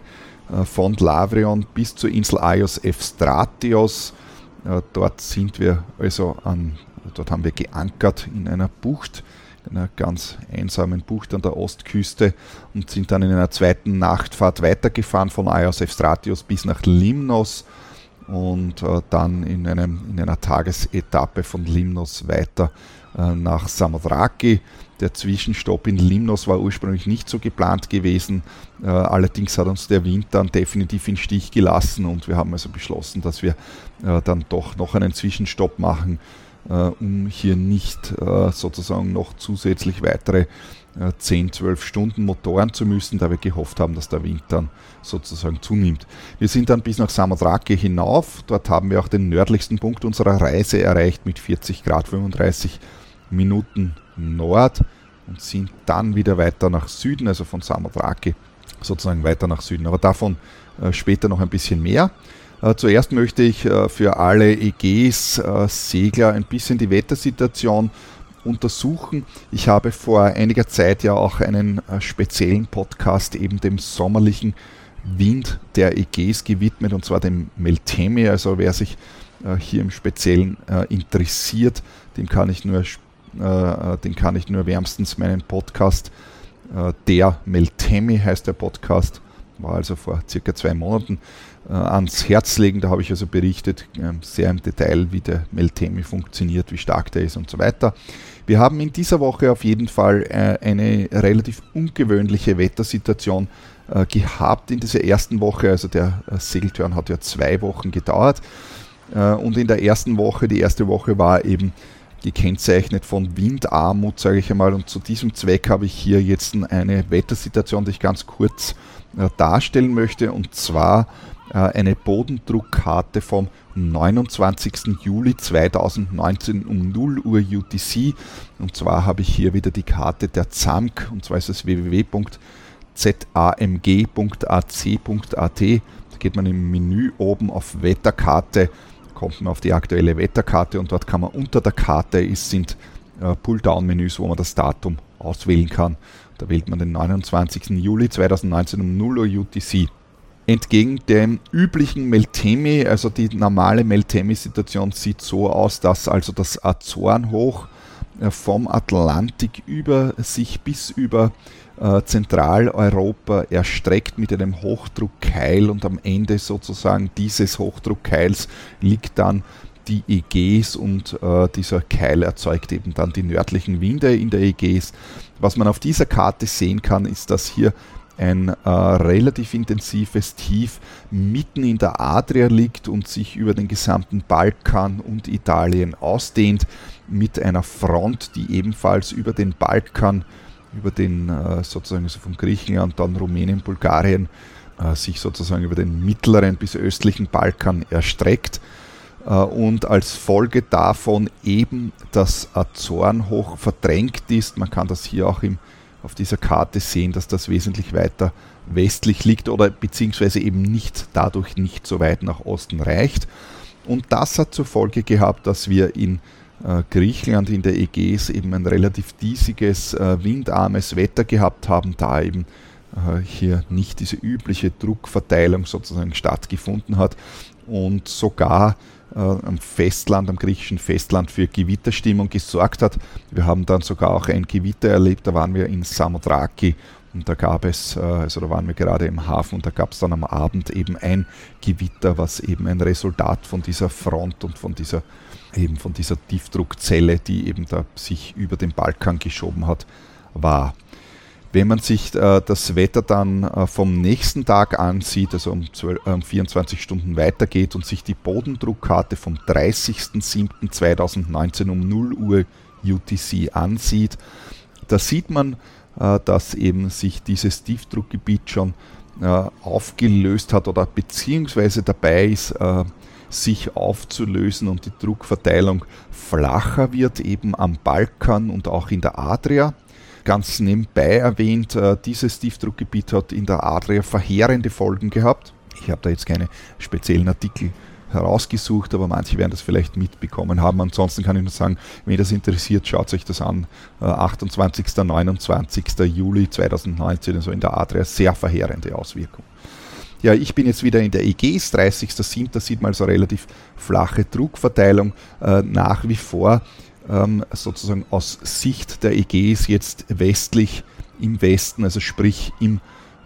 äh, von Lavrion bis zur Insel Ios Evstratios. Äh, dort sind wir also an, dort haben wir geankert in einer Bucht, in einer ganz einsamen Bucht an der Ostküste und sind dann in einer zweiten Nachtfahrt weitergefahren von Ios Evstratios bis nach Limnos und dann in, einem, in einer Tagesetappe von Limnos weiter äh, nach Samothraki. Der Zwischenstopp in Limnos war ursprünglich nicht so geplant gewesen. Äh, allerdings hat uns der Wind dann definitiv in Stich gelassen und wir haben also beschlossen, dass wir äh, dann doch noch einen Zwischenstopp machen, um hier nicht sozusagen noch zusätzlich weitere 10, 12 Stunden Motoren zu müssen, da wir gehofft haben, dass der Wind dann sozusagen zunimmt. Wir sind dann bis nach Samothrake hinauf. Dort haben wir auch den nördlichsten Punkt unserer Reise erreicht mit 40 Grad 35 Minuten Nord und sind dann wieder weiter nach Süden, also von Samothrake sozusagen weiter nach Süden. Aber davon äh, später noch ein bisschen mehr. Äh, zuerst möchte ich äh, für alle EGs-Segler ein bisschen die Wettersituation untersuchen. Ich habe vor einiger Zeit ja auch einen speziellen Podcast eben dem sommerlichen Wind der EGs gewidmet und zwar dem Meltemi. Also wer sich hier im Speziellen interessiert, dem kann ich nur den kann ich nur wärmstens meinen Podcast, äh, der Meltemi heißt der Podcast, war also vor circa zwei Monaten, äh, ans Herz legen. Da habe ich also berichtet, ähm, sehr im Detail, wie der Meltemi funktioniert, wie stark der ist und so weiter. Wir haben in dieser Woche auf jeden Fall eine relativ ungewöhnliche Wettersituation gehabt in dieser ersten Woche. Also der Segeltörn hat ja zwei Wochen gedauert. Und in der ersten Woche, die erste Woche war eben gekennzeichnet von Windarmut, sage ich einmal. Und zu diesem Zweck habe ich hier jetzt eine Wettersituation, die ich ganz kurz äh, darstellen möchte. Und zwar äh, eine Bodendruckkarte vom 29. Juli 2019 um 0 Uhr UTC. Und zwar habe ich hier wieder die Karte der ZAMK, und zwar ist es www.zamg.ac.at. Da geht man im Menü oben auf Wetterkarte kommt man auf die aktuelle Wetterkarte und dort kann man unter der Karte ist, sind äh, Pull-Down-Menüs, wo man das Datum auswählen kann. Da wählt man den 29. Juli 2019 um 0 Uhr UTC. Entgegen dem üblichen Meltemi, also die normale Meltemi-Situation sieht so aus, dass also das Azorenhoch äh, vom Atlantik über sich bis über Zentraleuropa erstreckt mit einem Hochdruckkeil und am Ende sozusagen dieses Hochdruckkeils liegt dann die Ägäis und äh, dieser Keil erzeugt eben dann die nördlichen Winde in der Ägäis. Was man auf dieser Karte sehen kann, ist, dass hier ein äh, relativ intensives Tief mitten in der Adria liegt und sich über den gesamten Balkan und Italien ausdehnt, mit einer Front, die ebenfalls über den Balkan über den äh, sozusagen also von Griechenland, dann Rumänien, Bulgarien äh, sich sozusagen über den mittleren bis östlichen Balkan erstreckt äh, und als Folge davon eben das Azorenhoch verdrängt ist. Man kann das hier auch im, auf dieser Karte sehen, dass das wesentlich weiter westlich liegt oder beziehungsweise eben nicht dadurch nicht so weit nach Osten reicht. Und das hat zur Folge gehabt, dass wir in Griechenland in der Ägäis eben ein relativ diesiges, äh, windarmes Wetter gehabt haben, da eben äh, hier nicht diese übliche Druckverteilung sozusagen stattgefunden hat und sogar am Festland, am griechischen Festland für Gewitterstimmung gesorgt hat. Wir haben dann sogar auch ein Gewitter erlebt, da waren wir in Samothraki Und da gab es, äh, also da waren wir gerade im Hafen und da gab es dann am Abend eben ein Gewitter, was eben ein Resultat von dieser Front und von dieser eben von dieser Tiefdruckzelle, die eben da sich über den Balkan geschoben hat, war. Wenn man sich äh, das Wetter dann äh, vom nächsten Tag ansieht, also um, 12, äh, 24 Stunden weitergeht und sich die Bodendruckkarte vom 30.07.2019 um 0 Uhr UTC ansieht, da sieht man, dass eben sich dieses Tiefdruckgebiet schon aufgelöst hat oder beziehungsweise dabei ist, sich aufzulösen und die Druckverteilung flacher wird, eben am Balkan und auch in der Adria. Ganz nebenbei erwähnt, dieses Tiefdruckgebiet hat in der Adria verheerende Folgen gehabt. Ich habe da jetzt keine speziellen Artikel herausgesucht, aber manche werden das vielleicht mitbekommen haben. Ansonsten kann ich nur sagen, wenn das interessiert, schaut euch das an. 28. Äh, 29. Juli 2019, also in der Adria, sehr verheerende Auswirkung. Ja, ich bin jetzt wieder in der Ägäis, 30.07. Da sieht man also relativ flache Druckverteilung. Äh, nach wie vor ähm, sozusagen aus Sicht der Ägäis jetzt westlich im Westen, also sprich im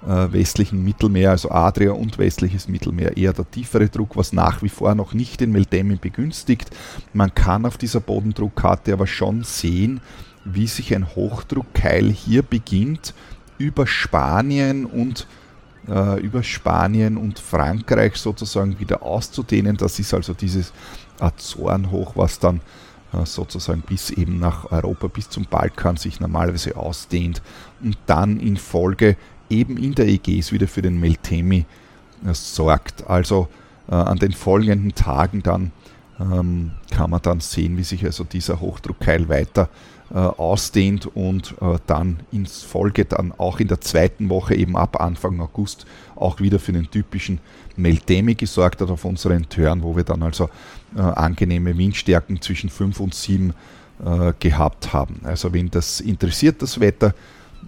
äh, westlichen Mittelmeer, also Adria und westliches Mittelmeer, eher der tiefere Druck, was nach wie vor noch nicht den Meltemi begünstigt. Man kann auf dieser Bodendruckkarte aber schon sehen, wie sich ein Hochdruckkeil hier beginnt, über Spanien und äh, über Spanien und Frankreich sozusagen wieder auszudehnen. Das ist also dieses Azorenhoch, was dann äh, sozusagen bis eben nach Europa, bis zum Balkan sich normalerweise ausdehnt und dann in Folge eben in der Ägäis wieder für den Meltemi äh, sorgt. Also äh, an den folgenden Tagen dann ähm, kann man dann sehen, wie sich also dieser Hochdruckkeil weiter äh, ausdehnt und äh, dann in Folge dann auch in der zweiten Woche eben ab Anfang August auch wieder für den typischen Meltemi gesorgt hat auf unseren Tören, wo wir dann also äh, angenehme Windstärken zwischen 5 und 7 äh, gehabt haben. Also wenn das interessiert, das Wetter, äh,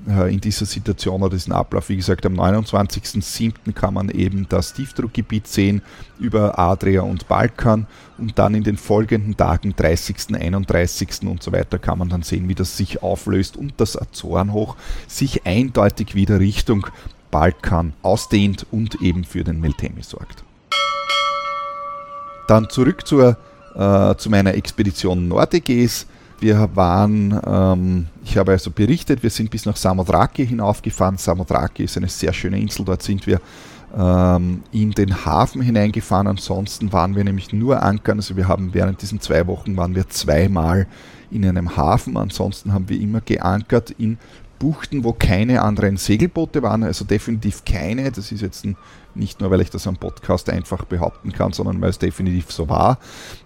in dieser Situation oder diesen Ablauf. Wie gesagt, am 29.07. kann man eben das Tiefdruckgebiet sehen über Adria und Balkan und dann in den folgenden Tagen, 30., 31. und so weiter, kann man dann sehen, wie das sich auflöst und das Azorenhoch sich eindeutig wieder Richtung Balkan ausdehnt und eben für den Meltemi sorgt. Dann zurück zur, äh, zu meiner Expedition Nordeges. Wir waren, ähm, ich habe also berichtet, wir sind bis nach Samothraki hinaufgefahren. Samothraki ist eine sehr schöne Insel, dort sind wir ähm, in den Hafen hineingefahren. Ansonsten waren wir nämlich nur ankern. Also wir haben während diesen zwei Wochen waren wir zweimal in einem Hafen. Ansonsten haben wir immer geankert in Buchten, wo keine anderen Segelboote waren, also definitiv keine. Das ist jetzt nicht nur, weil ich das am Podcast einfach behaupten kann, sondern weil es definitiv so war.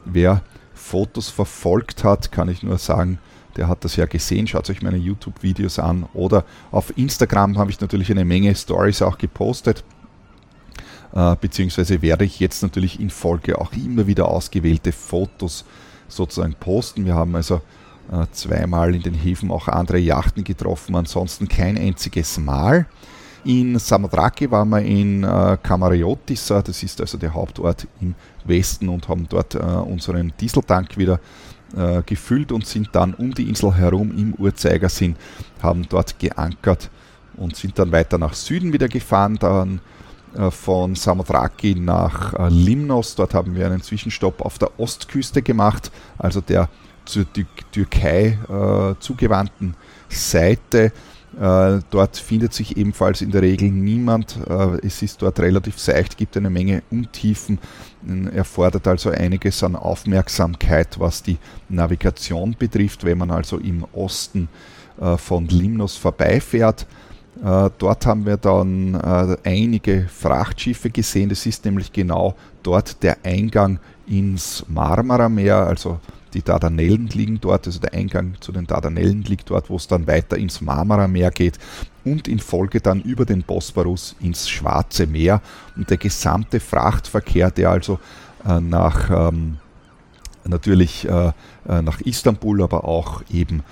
Wer Fotos verfolgt hat, kann ich nur sagen, der hat das ja gesehen. Schaut euch meine YouTube-Videos an. Oder auf Instagram habe ich natürlich eine Menge Stories auch gepostet. Äh, beziehungsweise werde ich jetzt natürlich in Folge auch immer wieder ausgewählte Fotos sozusagen posten. Wir haben also äh, zweimal in den Häfen auch andere Yachten getroffen, ansonsten kein einziges Mal. In Samothraki waren wir in äh, Kamariotis, das ist also der Hauptort im Westen und haben dort äh, unseren Dieseltank wieder äh, gefüllt und sind dann um die Insel herum im Uhrzeigersinn, haben dort geankert und sind dann weiter nach Süden wieder gefahren, dann äh, von Samothraki nach äh, Limnos. Dort haben wir einen Zwischenstopp auf der Ostküste gemacht, also der zur Türkei äh, zugewandten Seite äh, dort findet sich ebenfalls in der Regel niemand. Äh, es ist dort relativ seicht, gibt eine Menge Untiefen, erfordert also einiges an Aufmerksamkeit, was die Navigation betrifft, wenn man also im Osten äh, von Limnos vorbeifährt. Dort haben wir dann einige Frachtschiffe gesehen. Das ist nämlich genau dort der Eingang ins Marmara-Meer, also die Dardanellen liegen dort, also der Eingang zu den Dardanellen liegt dort, wo es dann weiter ins Marmara-Meer geht und in Folge dann über den Bosporus ins Schwarze Meer. Und der gesamte Frachtverkehr, der also äh, nach ähm, natürlich äh, äh nach Istanbul, aber auch eben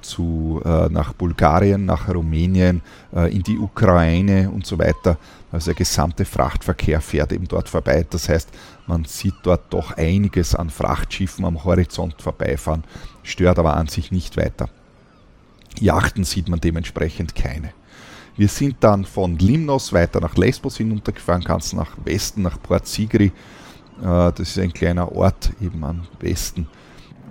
zu, äh, nach Bulgarien, nach Rumänien, äh, in die Ukraine und so weiter. Also der gesamte Frachtverkehr fährt eben dort vorbei. Das heißt, man sieht dort doch einiges an Frachtschiffen am Horizont vorbeifahren, stört aber an sich nicht weiter. Yachten sieht man dementsprechend keine. Wir sind dann von Limnos weiter nach Lesbos hinuntergefahren, ganz nach Westen, nach Port Sigri. Äh, das ist ein kleiner Ort eben am Westen,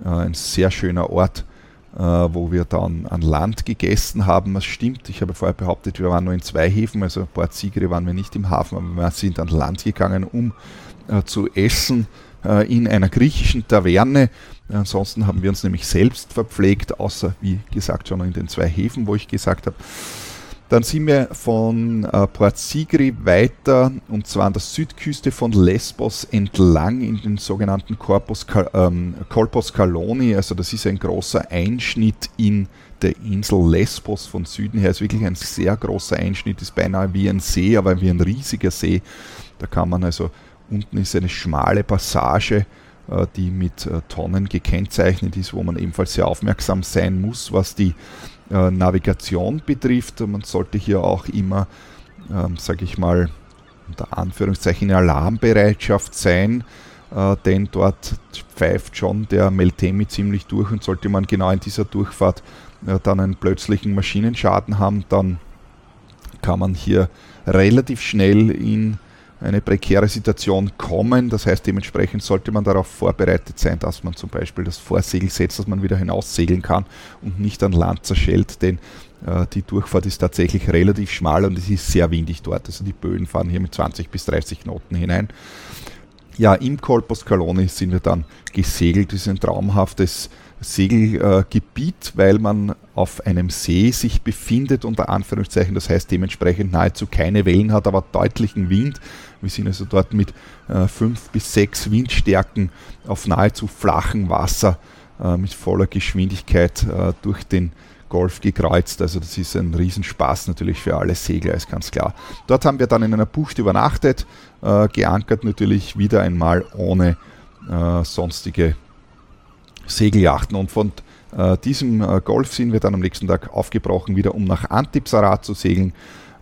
äh, ein sehr schöner Ort, äh, wo wir dann an Land gegessen haben. Das stimmt, ich habe vorher behauptet, wir waren nur in zwei Häfen, also Port Sigri waren wir nicht im Hafen, aber wir sind an Land gegangen, um zu essen in einer griechischen Taverne. Ansonsten haben wir uns nämlich selbst verpflegt, außer wie gesagt schon in den zwei Häfen, wo ich gesagt habe, dann sind wir von äh, Port Sigri weiter und zwar an der Südküste von Lesbos entlang in den sogenannten Corpus, ähm, Corpus Caloni. Also das ist ein großer Einschnitt in der Insel Lesbos von Süden her. Ist wirklich ein sehr großer Einschnitt, ist beinahe wie ein See, aber wie ein riesiger See. Da kann man also, unten ist eine schmale Passage, äh, die mit äh, Tonnen gekennzeichnet ist, wo man ebenfalls sehr aufmerksam sein muss, was die äh, Navigation betrifft. Man sollte hier auch immer, ähm, sage ich mal, unter Anführungszeichen in Alarmbereitschaft sein, äh, denn dort pfeift schon der Meltemi ziemlich durch und sollte man genau in dieser Durchfahrt äh, dann einen plötzlichen Maschinenschaden haben, dann kann man hier relativ schnell in eine prekäre Situation kommen. Das heißt, dementsprechend sollte man darauf vorbereitet sein, dass man zum Beispiel das Vorsegel setzt, dass man wieder hinaussegeln kann und nicht an Land zerschellt, denn äh, die Durchfahrt ist tatsächlich relativ schmal und es ist sehr windig dort. Also die Böen fahren hier mit 20 bis 30 Knoten hinein. Ja, im Colpos Caloni sind wir dann gesegelt. Das ist ein traumhaftes Segelgebiet, weil man auf einem See sich befindet, unter Anführungszeichen. Das heißt dementsprechend nahezu keine Wellen hat, aber deutlichen Wind. Wir sind also dort mit äh, 5 bis 6 Windstärken auf nahezu flachem Wasser äh, mit voller Geschwindigkeit äh, durch den Golf gekreuzt. Also das ist ein Riesenspaß natürlich für alle Segler, ist ganz klar. Dort haben wir dann in einer Bucht übernachtet, äh, geankert natürlich wieder einmal ohne äh, sonstige Segeljachten. Und von äh, diesem äh, Golf sind wir dann am nächsten Tag aufgebrochen, wieder um nach Antipsara zu segeln.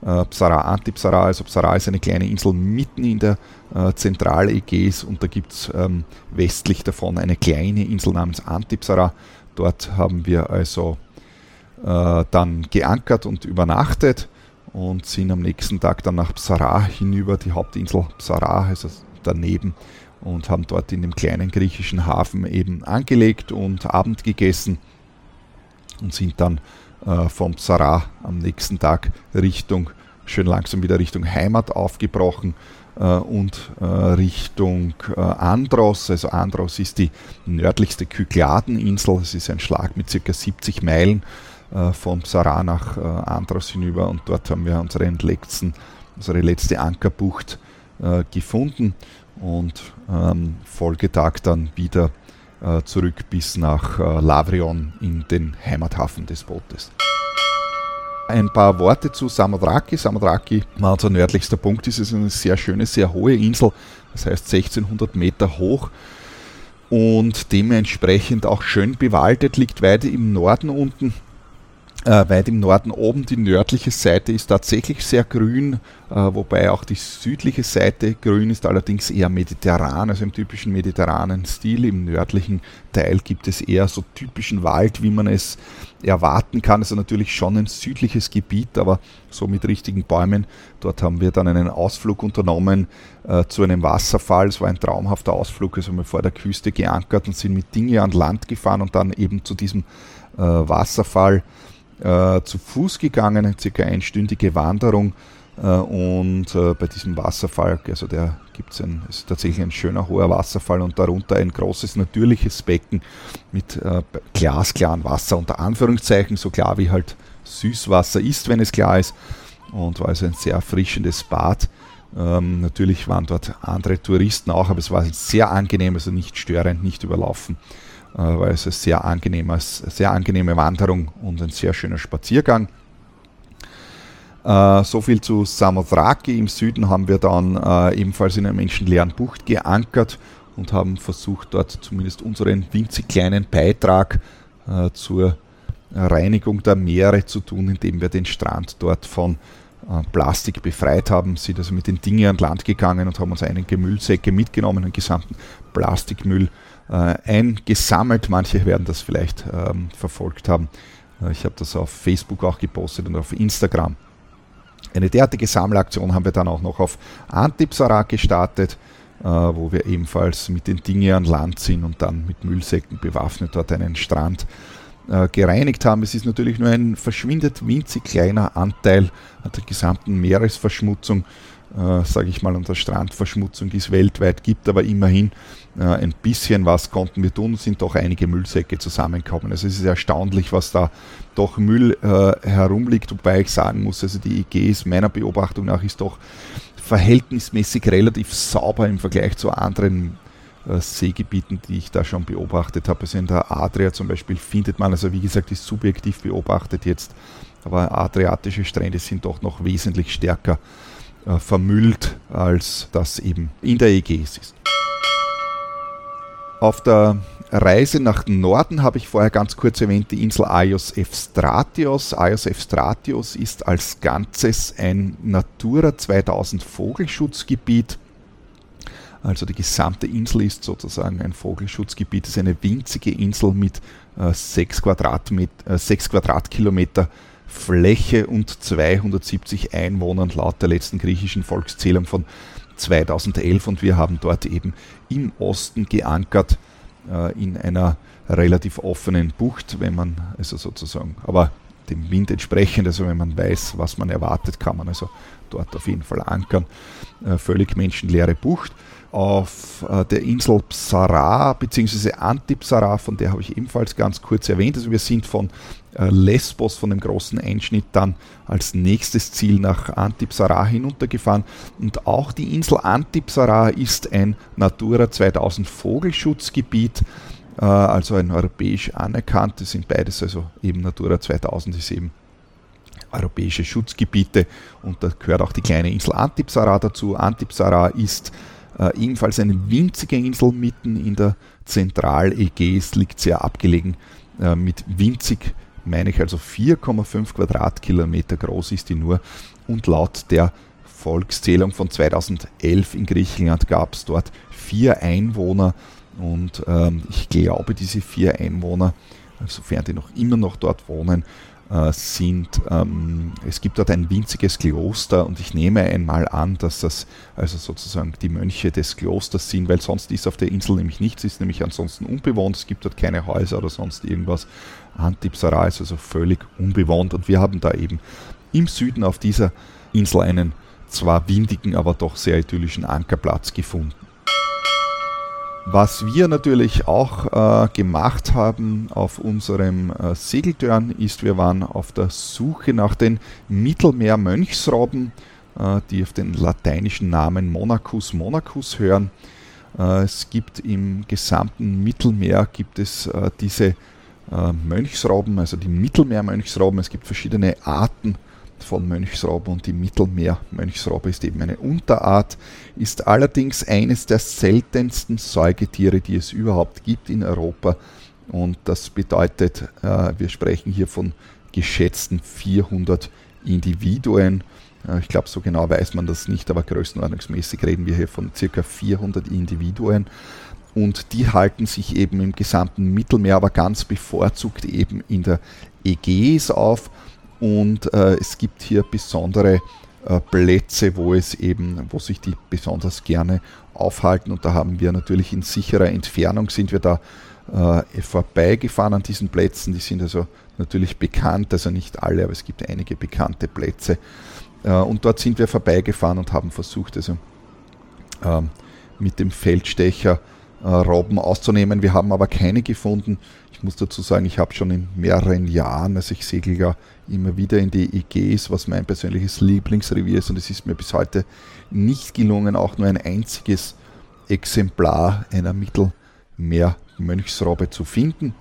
Äh, Psara, Antipsara, also Psara ist eine kleine Insel mitten in der äh, Zentrale Ägäis und da gibt es ähm, westlich davon eine kleine Insel namens Antipsara. Dort haben wir also äh, dann geankert und übernachtet und sind am nächsten Tag dann nach Psara hinüber, die Hauptinsel Psara, also daneben, und haben dort in dem kleinen griechischen Hafen eben angelegt und Abend gegessen und sind dann äh, vom Psara am nächsten Tag Richtung, schön langsam wieder Richtung Heimat aufgebrochen äh, und äh, Richtung äh, Andros. Also Andros ist die nördlichste Kykladeninsel. Es ist ein Schlag mit circa 70 Meilen äh, vom Psara nach äh, Andros hinüber und dort haben wir unseren letzten, unsere letzte Ankerbucht gefunden und ähm, Folgetag dann wieder äh, zurück bis nach äh, Lavrion in den Heimathafen des Bootes. Ein paar Worte zu Samodraki. Samodraki war unser nördlichster Punkt. Es ist eine sehr schöne, sehr hohe Insel, das heißt 1600 Meter hoch und dementsprechend auch schön bewaldet, liegt weit im Norden unten äh, weit im Norden oben. Die nördliche Seite ist tatsächlich sehr grün, äh, wobei auch die südliche Seite grün ist, allerdings eher mediterran, also im typischen mediterranen Stil. Im nördlichen Teil gibt es eher so typischen Wald, wie man es erwarten kann. Also natürlich schon ein südliches Gebiet, aber so mit richtigen Bäumen. Dort haben wir dann einen Ausflug unternommen äh, zu einem Wasserfall. Es war ein traumhafter Ausflug. Also wir vor der Küste geankert und sind mit Dinge an Land gefahren und dann eben zu diesem äh, Wasserfall äh, zu Fuß gegangen, circa einstündige Wanderung. Äh, und äh, bei diesem Wasserfall, also der gibt es ein, ist tatsächlich ein schöner hoher Wasserfall und darunter ein großes natürliches Becken mit äh, glasklaren Wasser, unter Anführungszeichen, so klar wie halt Süßwasser ist, wenn es klar ist. Und war also ein sehr erfrischendes Bad. Ähm, natürlich waren dort andere Touristen auch, aber es war sehr angenehm, also nicht störend, nicht überlaufen. Äh, weil es eine sehr angenehme, sehr angenehme Wanderung und ein sehr schöner Spaziergang. Uh, so viel zu Samothraki. Im Süden haben wir dann uh, ebenfalls in einer menschenleeren Bucht geankert und haben versucht, dort zumindest unseren winzig kleinen Beitrag zur Reinigung der Meere zu tun, indem wir den Strand dort von Plastik befreit haben, sind also mit den Dingen an Land gegangen und haben uns einige Müllsäcke mitgenommen, den gesamten Plastikmüll äh, eingesammelt. Manche werden das vielleicht ähm, verfolgt haben. Äh, ich habe das auf Facebook auch gepostet und auf Instagram. Eine derartige Sammelaktion haben wir dann auch noch auf Antipsara gestartet, äh, wo wir ebenfalls mit den Dingen an Land sind und dann mit Müllsäcken bewaffnet dort einen Strand äh, gereinigt haben. Es ist natürlich nur ein verschwindet winzig kleiner Anteil der gesamten Meeresverschmutzung, äh, sage ich mal, und der Strandverschmutzung, die es weltweit gibt, aber immerhin äh, ein bisschen was konnten wir tun, sind doch einige Müllsäcke zusammengekommen. Also es ist erstaunlich, was da doch Müll äh, herumliegt, wobei ich sagen muss, also die EGs meiner Beobachtung nach ist doch verhältnismäßig relativ sauber im Vergleich zu anderen äh, Seegebieten, die ich da schon beobachtet habe. Also in der Adria zum Beispiel findet man, also wie gesagt, ist subjektiv beobachtet jetzt, aber adriatische Strände sind doch noch wesentlich stärker äh, vermüllt, als das eben in der Ägäis ist. Auf der Reise nach Norden habe ich vorher ganz kurz erwähnt, die Insel Aios Evstratios. Aios Evstratios ist als Ganzes ein Natura 2000 Vogelschutzgebiet. Also die gesamte Insel ist sozusagen ein Vogelschutzgebiet. Es ist eine winzige Insel mit äh, 6, äh, 6 Quadratkilometer Fläche und 270 Einwohnern laut der letzten griechischen Volkszählung von 2011 und wir haben dort eben im Osten geankert äh, in einer relativ offenen Bucht, wenn man also sozusagen, aber dem Wind entsprechend, also wenn man weiß, was man erwartet, kann man also dort auf jeden Fall ankern. Äh, völlig menschenleere Bucht auf äh, der Insel Psara bzw. Antipsara, von der habe ich ebenfalls ganz kurz erwähnt. Also wir sind von äh, Lesbos, von dem großen Einschnitt, dann als nächstes Ziel nach Antipsara hinuntergefahren. Und auch die Insel Antipsara ist ein Natura 2000 Vogelschutzgebiet, äh, also ein europäisch anerkanntes, sind beides, also eben Natura 2000 ist eben europäische Schutzgebiete und da gehört auch die kleine Insel Antipsara dazu. Antipsara ist äh, ebenfalls eine winzige Insel mitten in der Zentral-Ägäis, liegt sehr abgelegen, äh, mit winzig, meine ich also 4,5 Quadratkilometer groß ist die nur. Und laut der Volkszählung von 2011 in Griechenland gab es dort vier Einwohner. Und ähm, ich glaube, diese vier Einwohner, sofern die noch immer noch dort wohnen, sind, ähm, es gibt dort ein winziges Kloster und ich nehme einmal an, dass das also sozusagen die Mönche des Klosters sind, weil sonst ist auf der Insel nämlich nichts, ist nämlich ansonsten unbewohnt, es gibt dort keine Häuser oder sonst irgendwas. Antipsara ist also völlig unbewohnt und wir haben da eben im Süden auf dieser Insel einen zwar windigen, aber doch sehr idyllischen Ankerplatz gefunden. Was wir natürlich auch äh, gemacht haben auf unserem äh, Segeltörn ist, wir waren auf der Suche nach den Mittelmeer-Mönchsrobben, äh, die auf den lateinischen Namen Monacus monacus hören. Äh, es gibt im gesamten Mittelmeer gibt es äh, diese äh, Mönchsrobben, also die Mittelmeer-Mönchsrobben. Es gibt verschiedene Arten von Mönchsrobbe und die Mittelmeer-Mönchsrobbe ist eben eine Unterart, ist allerdings eines der seltensten Säugetiere, die es überhaupt gibt in Europa. Und das bedeutet, äh, wir sprechen hier von geschätzten 400 Individuen. Äh, ich glaube, so genau weiß man das nicht, aber größenordnungsmäßig reden wir hier von circa 400 Individuen. Und die halten sich eben im gesamten Mittelmeer, aber ganz bevorzugt eben in der Ägäis auf und äh, es gibt hier besondere äh, Plätze, wo es eben, wo sich die besonders gerne aufhalten und da haben wir natürlich in sicherer Entfernung sind wir da äh, vorbeigefahren an diesen Plätzen. Die sind also natürlich bekannt, also nicht alle, aber es gibt einige bekannte Plätze. Äh, und dort sind wir vorbeigefahren und haben versucht, also ähm, mit dem Feldstecher äh, Robben auszunehmen. Wir haben aber keine gefunden. Ich muss dazu sagen, ich habe schon in mehreren Jahren, also ich segel ja immer wieder in die EGs, was mein persönliches Lieblingsrevier ist und es ist mir bis heute nicht gelungen, auch nur ein einziges Exemplar einer Mittelmeer-Mönchsrobbe zu finden.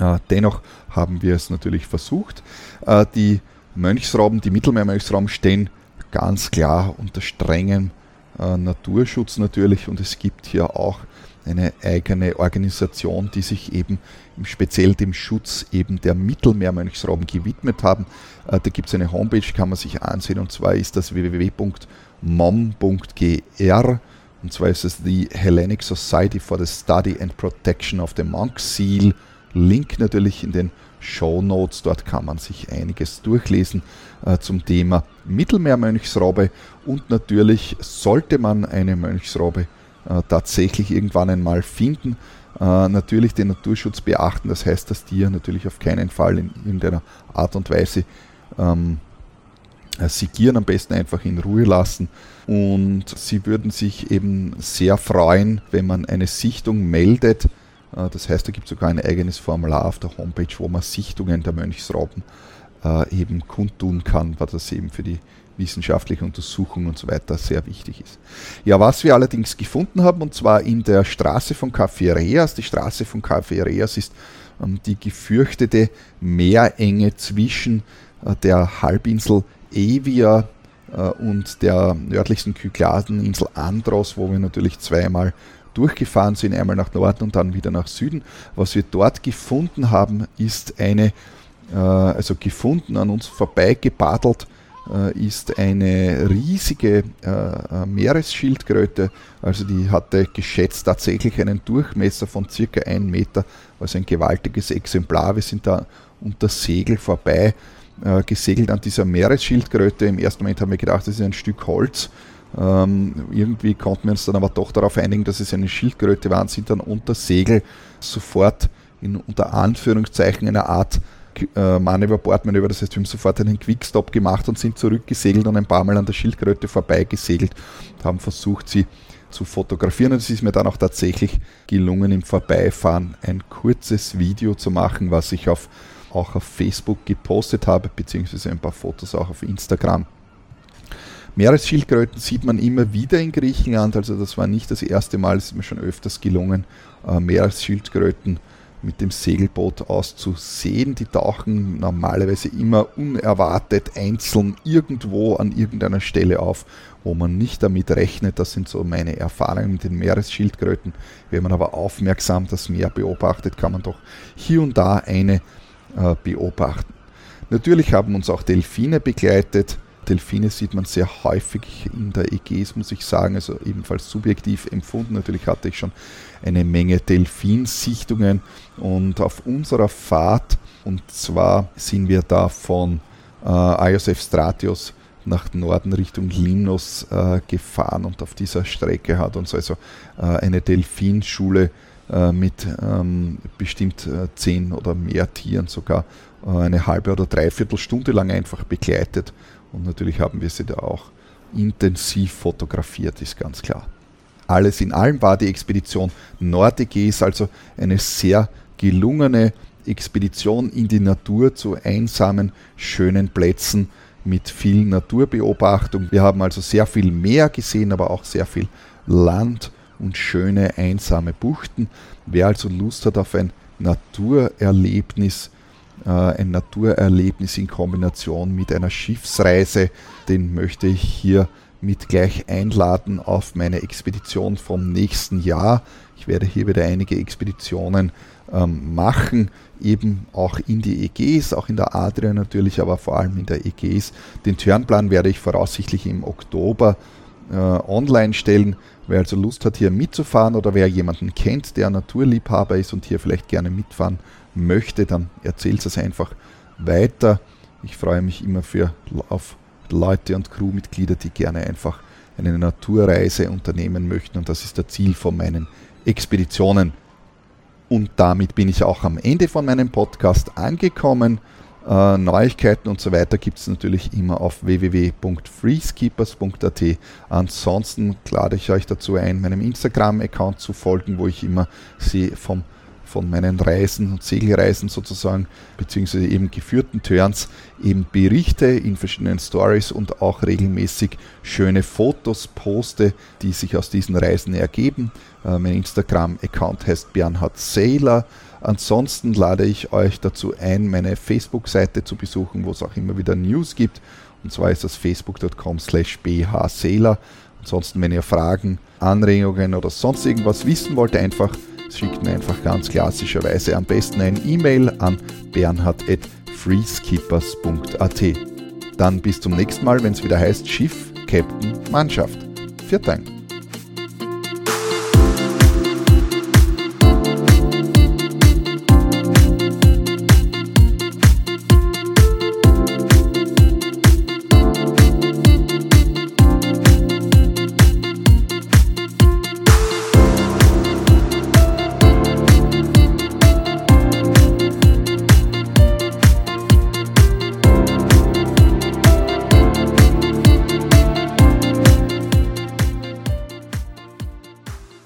Äh, dennoch haben wir es natürlich versucht. Äh, die Mönchsrobben, die Mittelmeer-Mönchsrobben stehen ganz klar unter strengem äh, Naturschutz natürlich und es gibt hier auch eine eigene Organisation, die sich eben speziell dem Schutz eben der Mittelmeermönchsrobben gewidmet haben. Äh, da gibt es eine Homepage, kann man sich ansehen und zwar ist das www.mom.gr und zwar ist es die Hellenic Society for the Study and Protection of the Monk Seal. Link natürlich in den Show Notes. Dort kann man sich einiges durchlesen äh, zum Thema Mittelmeermönchsrobbe und natürlich sollte man eine Mönchsrobbe äh, tatsächlich irgendwann einmal finden, äh, natürlich den Naturschutz beachten. Das heißt, das Tier natürlich auf keinen Fall in irgendeiner Art und Weise ähm, äh, sigieren, am besten einfach in Ruhe lassen. Und sie würden sich eben sehr freuen, wenn man eine Sichtung meldet. Das heißt, da gibt es sogar ein eigenes Formular auf der Homepage, wo man Sichtungen der Mönchsrauben äh, eben kundtun kann, was das eben für die wissenschaftliche Untersuchung und so weiter sehr wichtig ist. Ja, was wir allerdings gefunden haben, und zwar in der Straße von Café Reas, die Straße von Café Reas ist ähm, die gefürchtete Meerenge zwischen äh, der Halbinsel Evia äh, und der nördlichsten Kykladeninsel Andros, wo wir natürlich zweimal durchgefahren sind, einmal nach Norden und dann wieder nach Süden. Was wir dort gefunden haben, ist eine, äh, also gefunden, an uns vorbeigebadelt, äh, ist eine riesige äh, Meeresschildkröte. Also die hatte geschätzt tatsächlich einen Durchmesser von circa 1 Meter, also ein gewaltiges Exemplar. Wir sind da unter Segel vorbei äh, gesegelt an dieser Meeresschildkröte. Im ersten Moment haben wir gedacht, das ist ein Stück Holz. Ähm, irgendwie konnten wir uns dann aber doch darauf einigen, dass es eine Schildkröte war und sind dann unter Segel sofort in unter Anführungszeichen einer Art äh, Manöver-Bordmanöver, das heißt, wir haben sofort einen Quickstop gemacht und sind zurückgesegelt und ein paar Mal an der Schildkröte vorbeigesegelt, haben versucht, sie zu fotografieren und es ist mir dann auch tatsächlich gelungen, im Vorbeifahren ein kurzes Video zu machen, was ich auf, auch auf Facebook gepostet habe, beziehungsweise ein paar Fotos auch auf Instagram. Meeresschildkröten sieht man immer wieder in Griechenland, also das war nicht das erste Mal, es ist mir schon öfters gelungen, äh, Meeresschildkröten mit dem Segelboot auszusehen. Die tauchen normalerweise immer unerwartet einzeln irgendwo an irgendeiner Stelle auf, wo man nicht damit rechnet. Das sind so meine Erfahrungen mit den Meeresschildkröten. Wenn man aber aufmerksam das Meer beobachtet, kann man doch hier und da eine äh, beobachten. Natürlich haben uns auch Delfine begleitet. Delfine sieht man sehr häufig in der Ägäis, muss ich sagen, also ebenfalls subjektiv empfunden. Natürlich hatte ich schon eine Menge Delfinsichtungen. Und auf unserer Fahrt, und zwar sind wir da von äh, IOSF Stratios nach Norden Richtung Limnos äh, gefahren. Und auf dieser Strecke hat uns also äh, eine Delfinschule äh, mit ähm, bestimmt äh, zehn oder mehr Tieren sogar äh, eine halbe oder dreiviertel Stunde lang einfach begleitet und natürlich haben wir sie da auch intensiv fotografiert, ist ganz klar. Alles in allem war die Expedition Nordeges also eine sehr gelungene Expedition in die Natur zu einsamen, schönen Plätzen mit viel Naturbeobachtung. Wir haben also sehr viel Meer gesehen, aber auch sehr viel Land und schöne einsame Buchten. Wer also Lust hat auf ein Naturerlebnis, ein Naturerlebnis in Kombination mit einer Schiffsreise. Den möchte ich hier mit gleich einladen auf meine Expedition vom nächsten Jahr. Ich werde hier wieder einige Expeditionen ähm, machen, eben auch in die Ägäis, auch in der Adria natürlich, aber vor allem in der Ägäis. Den Turnplan werde ich voraussichtlich im Oktober äh, online stellen. Wer also Lust hat, hier mitzufahren oder wer jemanden kennt, der Naturliebhaber ist und hier vielleicht gerne mitfahren möchte, dann erzählt es einfach weiter. Ich freue mich immer für, auf Leute und Crewmitglieder, die gerne einfach eine Naturreise unternehmen möchten und das ist das Ziel von meinen Expeditionen. Und damit bin ich auch am Ende von meinem Podcast angekommen. Äh, Neuigkeiten und so weiter gibt es natürlich immer auf www.freeskeepers.at. Ansonsten lade ich euch dazu ein, meinem Instagram-Account zu folgen, wo ich immer sie vom von meinen Reisen und Segelreisen sozusagen, beziehungsweise eben geführten Turns, eben berichte in verschiedenen Stories und auch regelmäßig schöne Fotos poste, die sich aus diesen Reisen ergeben. Äh, mein Instagram-Account heißt Bernhard Sailor. Ansonsten lade ich euch dazu ein, meine Facebook-Seite zu besuchen, wo es auch immer wieder News gibt. Und zwar ist das facebook.com slash bhsailor. Ansonsten, wenn ihr Fragen, Anregungen oder sonst irgendwas wissen wollt, einfach schickt mir einfach ganz klassischerweise am besten ein E-Mail an bernhard.freeskippers.at. Dann bis zum nächsten Mal, wenn es wieder heißt Schiff, Captain, Mannschaft. Vielen Dank.